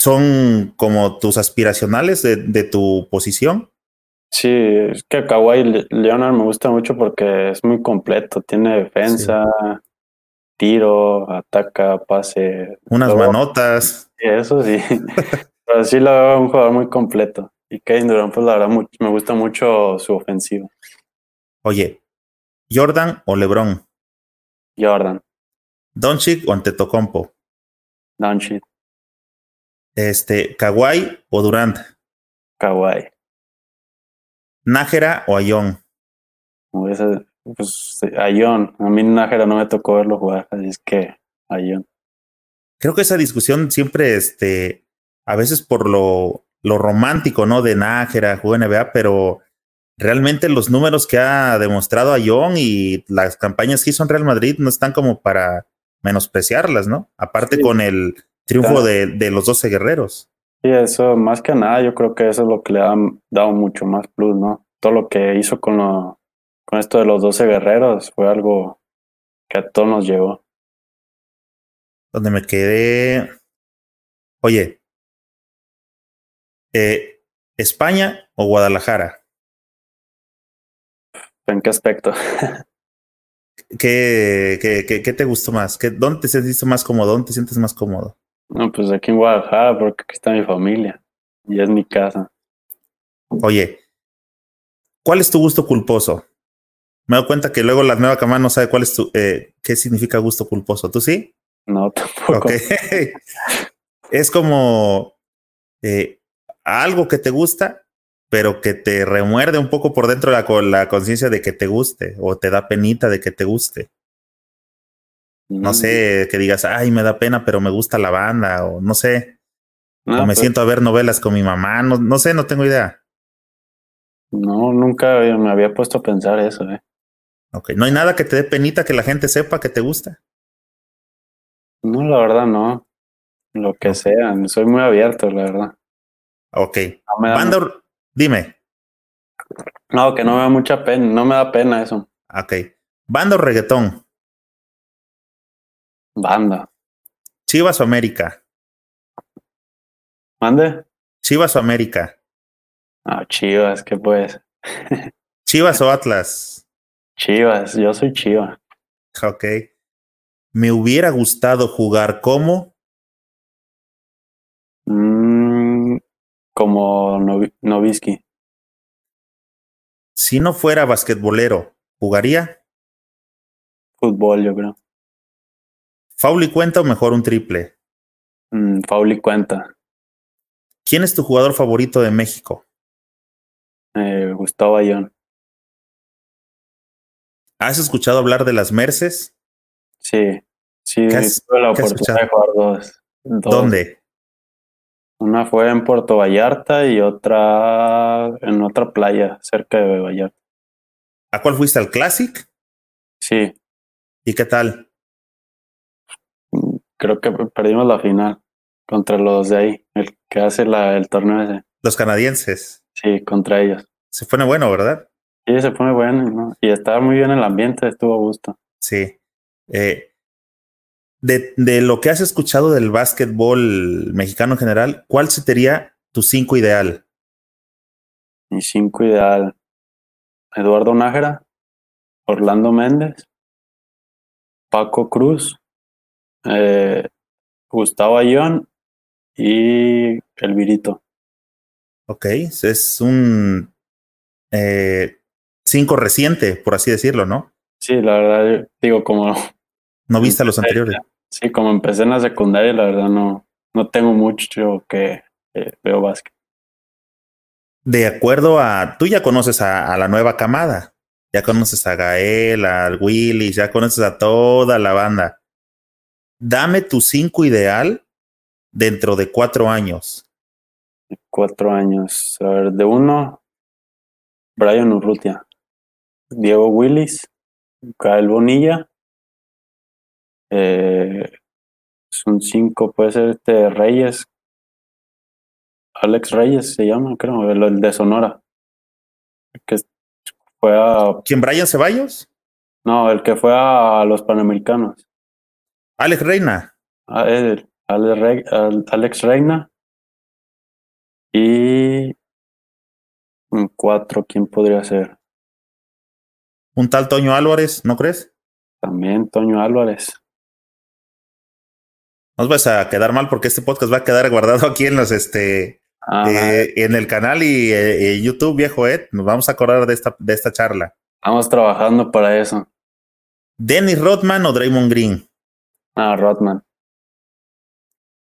¿Son como tus aspiracionales de, tu posición? Sí, es que Kawhi Leonard me gusta mucho porque es muy completo. Tiene defensa, tiro, ataca, pase. Unas manotas. Eso sí. [LAUGHS] Pero sí lo veo un jugador muy completo. Y Kevin Durant, pues la verdad, me gusta mucho su ofensiva. Oye, ¿Jordan o LeBron? Jordan. ¿Doncic o Antetokounmpo? Doncic. Este, ¿Kawhi o Durant? Kawhi. ¿Nájera o Ayón? Pues, Ayón. A mí Nájera no me tocó verlo jugar, así es que Ayón. Creo que esa discusión siempre, este, a veces por lo lo romántico, ¿no? De Nájera, jugó NBA, pero realmente los números que ha demostrado a Young y las campañas que hizo en Real Madrid no están como para menospreciarlas, ¿no? Aparte con el triunfo de, de, los 12 guerreros. Sí, eso más que nada, yo creo que eso es lo que le ha dado mucho más plus, ¿no? Todo lo que hizo con, lo, con esto de los 12 guerreros fue algo que a todos nos llegó. Donde me quedé. Oye, eh, ¿España o Guadalajara? ¿En qué aspecto? ¿Qué, qué, qué, te gustó más? ¿Qué, ¿Dónde te sentiste más cómodo? ¿Dónde te sientes más cómodo? No, pues aquí en Guadalajara, porque aquí está mi familia y es mi casa. Oye, ¿cuál es tu gusto culposo? Me doy cuenta que luego la nueva cama no sabe cuál es tu, eh, qué significa gusto culposo. ¿Tú sí? No, [LAUGHS] tampoco. es como eh, algo que te gusta, pero que te remuerde un poco por dentro la, la conciencia de que te guste o te da penita de que te guste. No sé, mm. que digas, ay, me da pena, pero me gusta la banda, o no sé. o me pues siento a ver novelas con mi mamá, no, no sé, no tengo idea. No, nunca me había puesto a pensar eso, eh. Ok, ¿no hay nada que te dé penita que la gente sepa que te gusta? No, la verdad no. Lo que sea, soy muy abierto, la verdad. Ok. Banda, dime. No, que no me da mucha pena, no me da pena eso. Ok. Banda o reggaetón. Banda. Chivas o América. ¿Mande? Chivas o América. Ah, Chivas, ¿qué pues? Chivas o Atlas. Chivas, yo soy Chivas. Ok. Me hubiera gustado jugar como. Mm, como Novisky. Si no fuera basquetbolero, ¿jugaría? Fútbol, yo creo. ¿Faul y cuenta o mejor un triple? Mm, Faul y cuenta. ¿Quién es tu jugador favorito de México? Eh, Gustavo Ayón. ¿Has escuchado hablar de las Merces? Sí, sí, tuve la oportunidad de jugar dos. ¿Dónde? Una fue en Puerto Vallarta y otra en otra playa cerca de Vallarta. ¿A cuál fuiste? ¿Al Classic? Sí. ¿Y qué tal? Creo que perdimos la final contra los de ahí, el que hace la, el torneo ese. Los canadienses. Sí, contra ellos. Se pone bueno, ¿verdad? Sí, se pone bueno, ¿no? Y estaba muy bien el ambiente, estuvo a gusto. Sí. Eh, de, de, lo que has escuchado del básquetbol mexicano en general, ¿cuál sería tu cinco ideal? Mi cinco ideal. Eduardo Nájera, Orlando Méndez, Paco Cruz, eh, Gustavo Ayón y Elvirito. Ok, es un eh, cinco reciente, por así decirlo, ¿no? Sí, la verdad, digo, como ¿No viste a los anteriores? Sí, como empecé en la secundaria, la verdad no, no tengo mucho que eh, veo básquet. De acuerdo a, tú ya conoces a, la nueva camada, ya conoces a Gael, al Willy, ya conoces a toda la banda. Dame tu cinco ideal dentro de cuatro años. Cuatro años. A ver, de uno, Brian Urrutia, Diego Willis, Gael Bonilla, eh, son cinco, puede ser este Reyes. Alex Reyes se llama, creo, el, de Sonora. que fue a. ¿Quién, Brian Ceballos? No, el que fue a los Panamericanos. Alex Reina. Ah, Alex Reina. Y Un 4, ¿quién podría ser? Un tal Toño Álvarez, ¿no crees? También Toño Álvarez. Nos vas a quedar mal porque este podcast va a quedar guardado aquí en los este Ah, eh, en el canal y eh, YouTube, viejo Ed. Nos vamos a acordar de esta, de esta charla. Estamos trabajando para eso. ¿Dennis Rodman o Draymond Green? Ah, Rodman.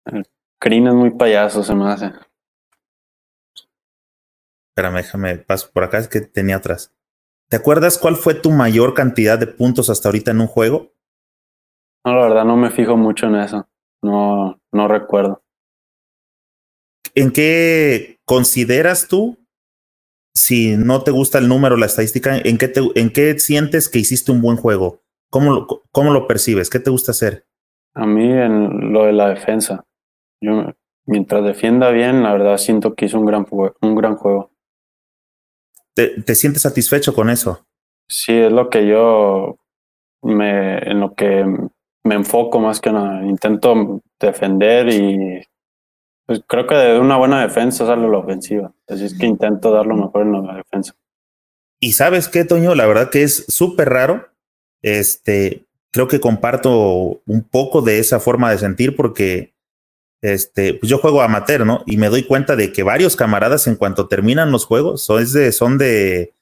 El Green es muy payaso, se me hace. Espérame, déjame paso por acá, es que tenía atrás. ¿Te acuerdas cuál fue tu mayor cantidad de puntos hasta ahorita en un juego? No, la verdad no me fijo mucho en eso. No, no recuerdo. ¿En qué consideras tú, si no te gusta el número, la estadística, en qué, te, en qué sientes que hiciste un buen juego? ¿Cómo lo, ¿Cómo lo percibes? ¿Qué te gusta hacer? A mí en lo de la defensa. Yo mientras defienda bien, la verdad siento que hizo un gran, un gran juego. ¿Te, te sientes satisfecho con eso? Sí, es lo que yo me, en lo que me enfoco más que nada. Intento defender y pues creo que de una buena defensa sale la ofensiva. Así es que intento dar lo mejor en la defensa. Y sabes qué, Toño, la verdad que es súper raro. Este, creo que comparto un poco de esa forma de sentir porque este, pues yo juego amateur, ¿no? Y me doy cuenta de que varios camaradas en cuanto terminan los juegos son de, son de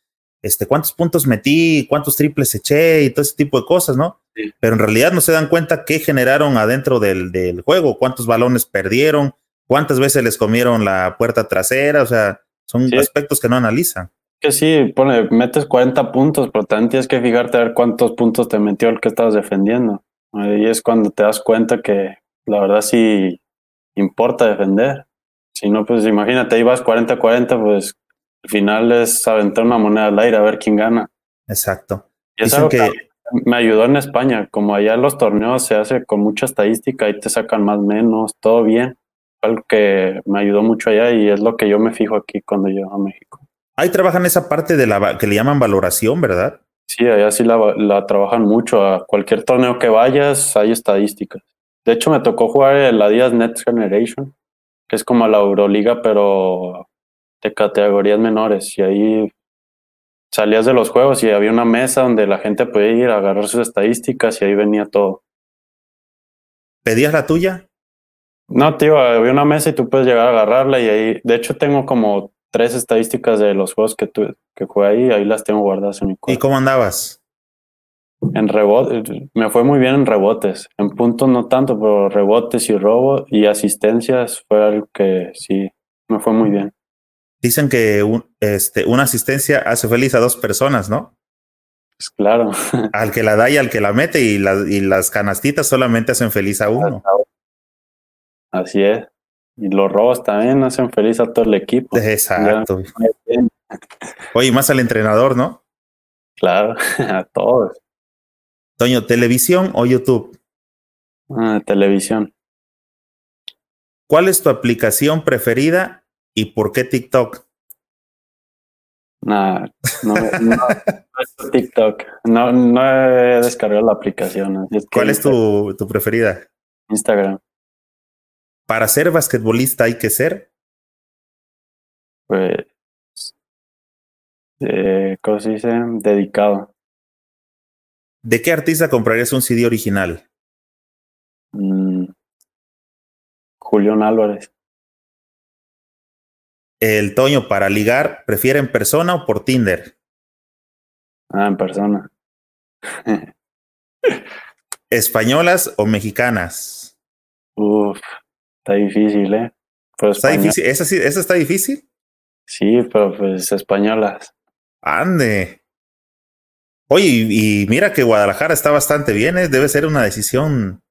este, cuántos puntos metí, cuántos triples eché y todo ese tipo de cosas, ¿no? Sí. Pero en realidad no se dan cuenta qué generaron adentro del, del juego, cuántos balones perdieron, cuántas veces les comieron la puerta trasera, o sea, son Sí. aspectos que no analizan. Que sí, pone, metes 40 puntos, pero también tienes que fijarte a ver cuántos puntos te metió el que estabas defendiendo. Ahí es cuando te das cuenta que la verdad sí importa defender. Si no, pues imagínate, ahí vas 40-40, pues al final es aventar una moneda al aire a ver quién gana. Exacto. Y es algo que que me ayudó en España, como allá en los torneos se hace con mucha estadística, ahí te sacan más menos, todo bien. Algo que me ayudó mucho allá y es lo que yo me fijo aquí cuando llego a México. ahí trabajan esa parte de la que le llaman valoración, ¿verdad? Sí, allá sí la, la trabajan mucho. A cualquier torneo que vayas hay estadísticas. De hecho, me tocó jugar el Adidas Next Generation, que es como la Euroliga, pero de categorías menores. Y ahí salías de los juegos y había una mesa donde la gente podía ir a agarrar sus estadísticas y ahí venía todo. ¿Pedías la tuya? No, tío, había una mesa y tú puedes llegar a agarrarla y ahí, de hecho, tengo como tres estadísticas de los juegos que, tu, que jugué ahí, ahí las tengo guardadas en mi ¿Y cuarto. cómo andabas? En rebote, me fue muy bien en rebotes. En puntos no tanto, pero rebotes y robo y asistencias fue algo que sí, me fue muy bien. Dicen que un- este, una asistencia hace feliz a dos personas, ¿no? Pues claro. [LAUGHS] Al que la da y al que la mete, y, la- y las canastitas solamente hacen feliz a uno. Así es. Y los robos también hacen feliz a todo el equipo. [LAUGHS] Exacto. [LAUGHS] Oye, más al entrenador, ¿no? Claro, a todos. Toño, ¿televisión o YouTube? Ah, televisión. ¿Cuál es tu aplicación preferida y por qué TikTok? Nah, no, no, no es TikTok. No, no he descargado la aplicación. así es que ¿Cuál es tu, tu preferida? Instagram? Para ser basquetbolista hay que ser. Pues, eh, ¿cómo se dice? Dedicado. ¿De qué artista comprarías un CD original? Mm, Julián Álvarez. El Toño, para ligar, ¿prefiere en persona o por Tinder? Ah, en persona. ¿Españolas o mexicanas? Uf, está difícil, ¿eh? Pero ¿Está español- difícil? ¿Esa, sí- ¿Esa está difícil? Sí, pero pues españolas. Ande. Oye, y, y mira que Guadalajara está bastante bien, ¿eh? debe ser una decisión.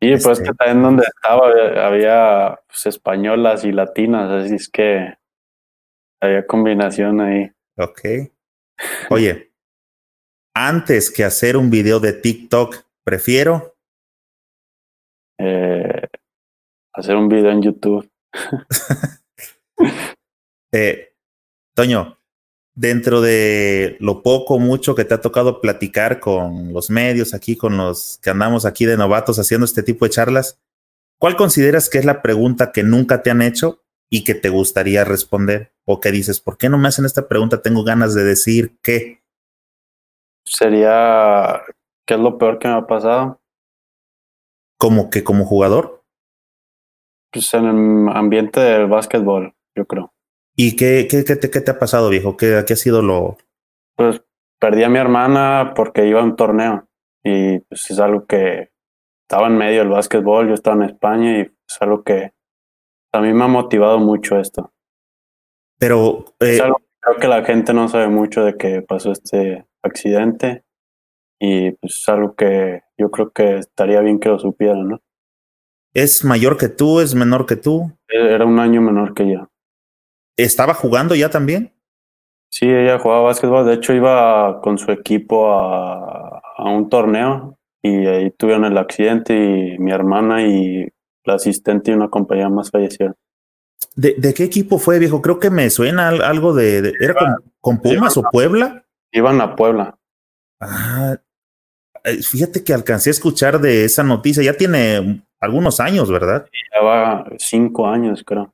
Sí, pues es Este- que también donde estaba había, había, pues, españolas y latinas, así es que había combinación ahí. Ok. Oye, antes que hacer un video de TikTok, prefiero. Eh, hacer un video en YouTube. [LAUGHS] eh, Toño, dentro de lo poco, mucho que te ha tocado platicar con los medios aquí, con los que andamos aquí de novatos haciendo este tipo de charlas, ¿cuál consideras que es la pregunta que nunca te han hecho y que te gustaría responder? O que dices, ¿por qué no me hacen esta pregunta? Tengo ganas de decir qué. Sería, ¿qué es lo peor que me ha pasado? ¿Como que como jugador? Pues en el ambiente del básquetbol, yo creo. ¿Y qué, qué, qué, te, qué te ha pasado, viejo? ¿Qué, ¿Qué ha sido lo...? Pues perdí a mi hermana porque iba a un torneo y pues es algo que estaba en medio del básquetbol, yo estaba en España y es algo que a mí me ha motivado mucho esto. Pero... Eh, creo que la gente no sabe mucho de que pasó este accidente y pues es algo que yo creo que estaría bien que lo supieran, ¿no? ¿Es mayor que tú? ¿Es menor que tú? Era un año menor que yo. ¿Estaba jugando ya también? Sí, ella jugaba básquetbol. De hecho, iba con su equipo a, a un torneo y ahí tuvieron el accidente y mi hermana y la asistente y una compañera más fallecieron. ¿De, ¿De, qué equipo fue, viejo? Creo que me suena algo de... ¿Era con, con Pumas o Puebla? Iban a Puebla. Ah, eh, fíjate que alcancé a escuchar de esa noticia. Ya tiene algunos años, ¿verdad? Ya va cinco años, creo.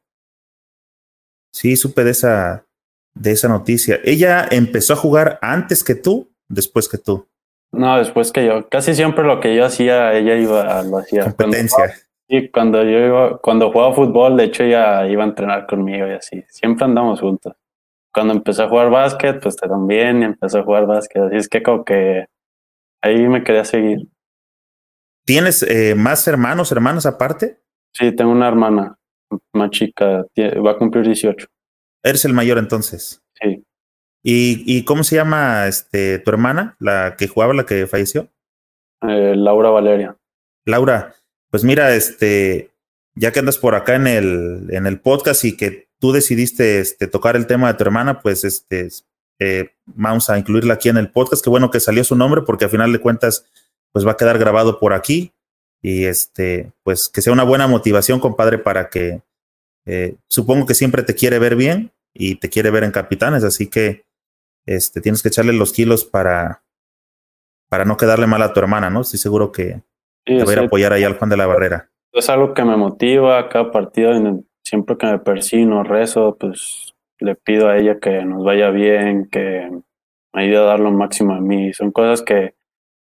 Sí, supe de esa, de esa noticia. ¿Ella empezó a jugar antes que tú, después que tú? No, después que yo. Casi siempre lo que yo hacía, ella iba, lo hacía. Competencia. Sí, cuando yo iba, cuando jugaba fútbol, de hecho ella iba a entrenar conmigo y así. Siempre andamos juntos. Cuando empecé a jugar básquet, pues también empezó a jugar básquet. Así es que como que ahí me quería seguir. ¿Tienes eh, más hermanos, hermanas aparte? Sí, tengo una hermana más chica, va a cumplir 18. ¿Eres el mayor entonces? Sí. ¿Y, y cómo se llama este, tu hermana, la que jugaba, la que falleció? Eh, Laura Valeria. Laura, pues mira, este, ya que andas por acá en el, en el podcast y que tú decidiste este, tocar el tema de tu hermana, pues este, eh, vamos a incluirla aquí en el podcast. Qué bueno que salió su nombre porque al final de cuentas, pues va a quedar grabado por aquí y este, pues que sea una buena motivación, compadre, para que eh, supongo que siempre te quiere ver bien y te quiere ver en capitanes, así que este, tienes que echarle los kilos para, para no quedarle mal a tu hermana, ¿no? Estoy seguro que sí, te va a apoyar ahí al Juan de la Barrera. Es algo que me motiva cada partido, siempre que me persino, rezo, pues le pido a ella que nos vaya bien, que me ayude a dar lo máximo a mí. Son cosas que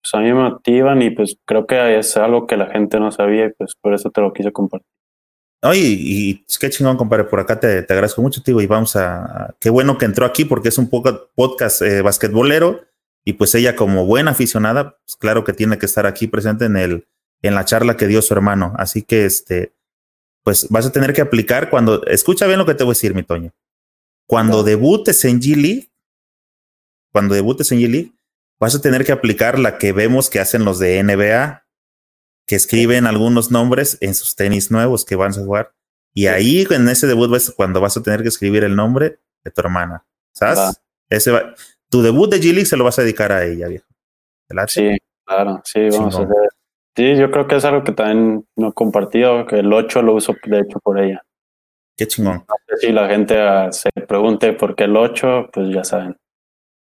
pues, a mí me motivan y pues creo que es algo que la gente no sabía y pues por eso te lo quise compartir. Oye, y, y qué chingón, compadre, por acá te, te agradezco mucho, tío, y vamos a, a, qué bueno que entró aquí porque es un poco podcast eh, basquetbolero y pues ella como buena aficionada, pues claro que tiene que estar aquí presente en el, en la charla que dio su hermano. Así que este, pues vas a tener que aplicar cuando, escucha bien lo que te voy a decir, mi Toño. Cuando no. debutes en G League, cuando debutes en G League, vas a tener que aplicar la que vemos que hacen los de NBA, que escriben algunos nombres en sus tenis nuevos que van a jugar. Y ahí en ese debut es cuando vas a tener que escribir el nombre de tu hermana. ¿Sabes? Ese va, tu debut de G League se lo vas a dedicar a ella, viejo. Sí, claro, sí, vamos sí, a hacer. Sí, yo creo que es algo que también no he compartido, que el 8 lo uso de hecho por ella. Qué chingón. Si la gente se pregunte por qué el 8, pues ya saben.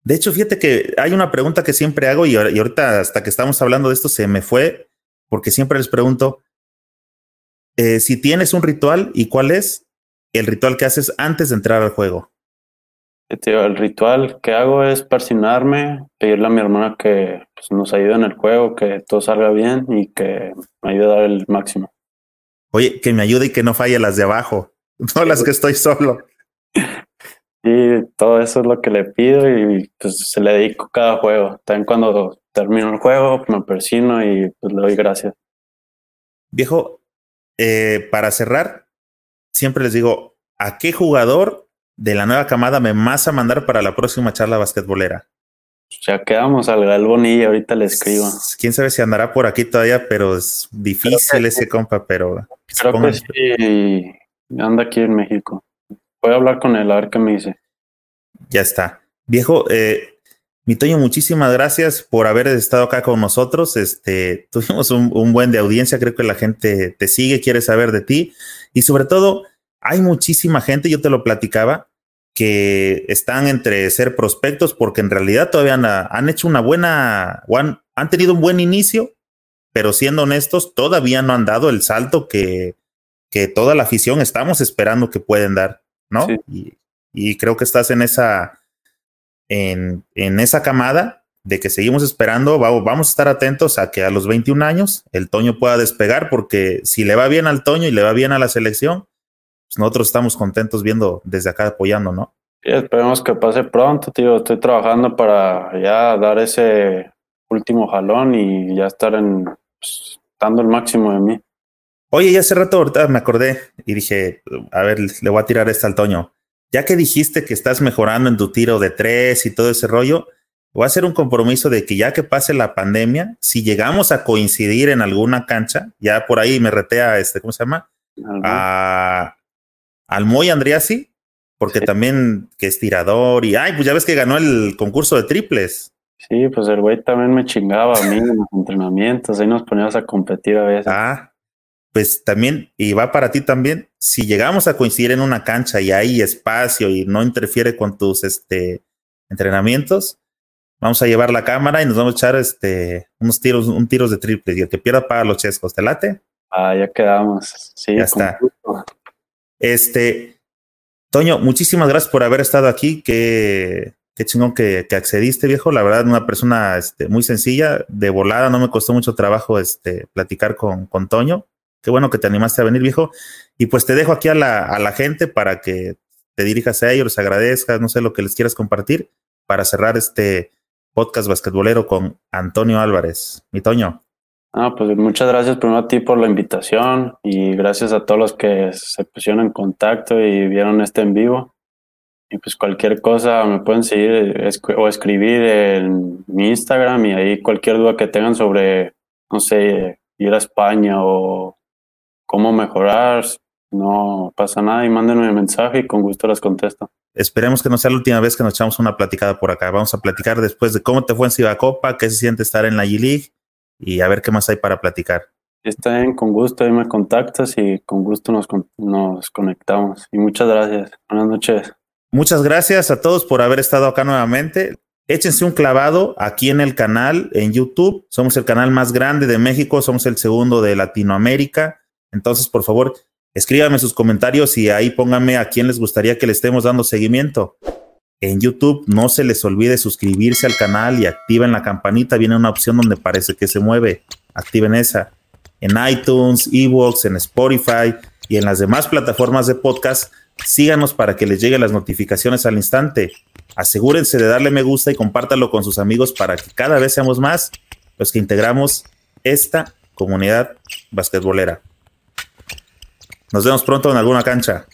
De hecho, fíjate que hay una pregunta que siempre hago y ahorita hasta que estamos hablando de esto se me fue porque siempre les pregunto eh, si tienes un ritual y cuál es el ritual que haces antes de entrar al juego. El ritual que hago es persinarme, pedirle a mi hermana que pues, nos ayude en el juego, que todo salga bien y que me ayude a dar el máximo. Oye, que me ayude y que no falle las de abajo, [LAUGHS] no las que estoy solo. Y todo eso es lo que le pido y pues se le dedico cada juego. También cuando termino el juego, me persino y pues le doy gracias. Viejo, eh, para cerrar, siempre les digo, ¿a qué jugador de la nueva camada me vas a mandar para la próxima charla basquetbolera? Ya quedamos al Galboni y ahorita le escribo. Quién sabe si andará por aquí todavía, pero es difícil ese compa, pero. Creo que sí, anda aquí en México. Voy a hablar con él a ver qué me dice. Ya está. Viejo, eh, mi Toño, muchísimas gracias por haber estado acá con nosotros. Este, [LAUGHS] tuvimos un, un, buen de audiencia, creo que la gente te sigue, quiere saber de ti. Y sobre todo, hay muchísima gente, yo te lo platicaba, que están entre ser prospectos porque en realidad todavía han, han hecho una buena, han, han tenido un buen inicio, pero siendo honestos, todavía no han dado el salto que, que toda la afición estamos esperando que pueden dar, ¿no? Y, y, creo que estás en esa, en, en esa camada de que seguimos esperando, vamos a estar atentos a que a los 21 años el Toño pueda despegar, porque si le va bien al Toño y le va bien a la selección, pues nosotros estamos contentos viendo desde acá apoyando, ¿no? Sí, esperemos que pase pronto, tío. Estoy trabajando para ya dar ese último jalón y ya estar en, pues, dando el máximo de mí. Oye, ya hace rato ahorita me acordé y dije, a ver, le voy a tirar esta al Toño. Ya que dijiste que estás mejorando en tu tiro de tres y todo ese rollo, voy a hacer un compromiso de que ya que pase la pandemia, si llegamos a coincidir en alguna cancha, ya por ahí me retea este, ¿cómo se llama? A, al Moy Andriasi, porque también que es tirador y, ay, pues ya ves que ganó el concurso de triples. Sí, pues el güey también me chingaba a mí en los entrenamientos, ahí nos poníamos a competir a veces. Ah, pues también, y va para ti también, si llegamos a coincidir en una cancha y hay espacio y no interfiere con tus este, entrenamientos, vamos a llevar la cámara y nos vamos a echar este, unos tiros, un tiros de triples y el que pierda paga los chescos, ¿te late? Ah, ya quedamos, sí. Ya está. Este, Toño, muchísimas gracias por haber estado aquí, que qué chingón que, accediste, viejo. La verdad, una persona este, muy sencilla, de volada, no me costó mucho trabajo este, platicar con, con Toño. Qué bueno que te animaste a venir, viejo. Y pues te dejo aquí a la, a la gente para que te dirijas a ellos, les agradezcas, no sé lo que les quieras compartir para cerrar este podcast basquetbolero con Antonio Álvarez. Mi Toño. Ah, pues muchas gracias primero a ti por la invitación y gracias a todos los que se pusieron en contacto y vieron este en vivo. Y pues cualquier cosa me pueden seguir o escribir en mi Instagram y ahí cualquier duda que tengan sobre, no sé, ir a España o cómo mejorar, no pasa nada y mándenme un mensaje y con gusto las contesto. Esperemos que no sea la última vez que nos echamos una platicada por acá. Vamos a platicar después de cómo te fue en Copa, qué se siente estar en la G-League y a ver qué más hay para platicar. Está bien, con gusto ahí me contactas y con gusto nos, nos conectamos. Y muchas gracias. Buenas noches. Muchas gracias a todos por haber estado acá nuevamente. Échense un clavado aquí en el canal, en YouTube. Somos el canal más grande de México, somos el segundo de Latinoamérica. Entonces, por favor, escríbanme sus comentarios y ahí pónganme a quién les gustaría que le estemos dando seguimiento. En YouTube no se les olvide suscribirse al canal y activen la campanita. Viene una opción donde parece que se mueve. Activen esa. En iTunes, Evox, en Spotify y en las demás plataformas de podcast Síganos para que les lleguen las notificaciones al instante. Asegúrense de darle me gusta y compártalo con sus amigos para que cada vez seamos más los que integramos esta comunidad basquetbolera. Nos vemos pronto en alguna cancha.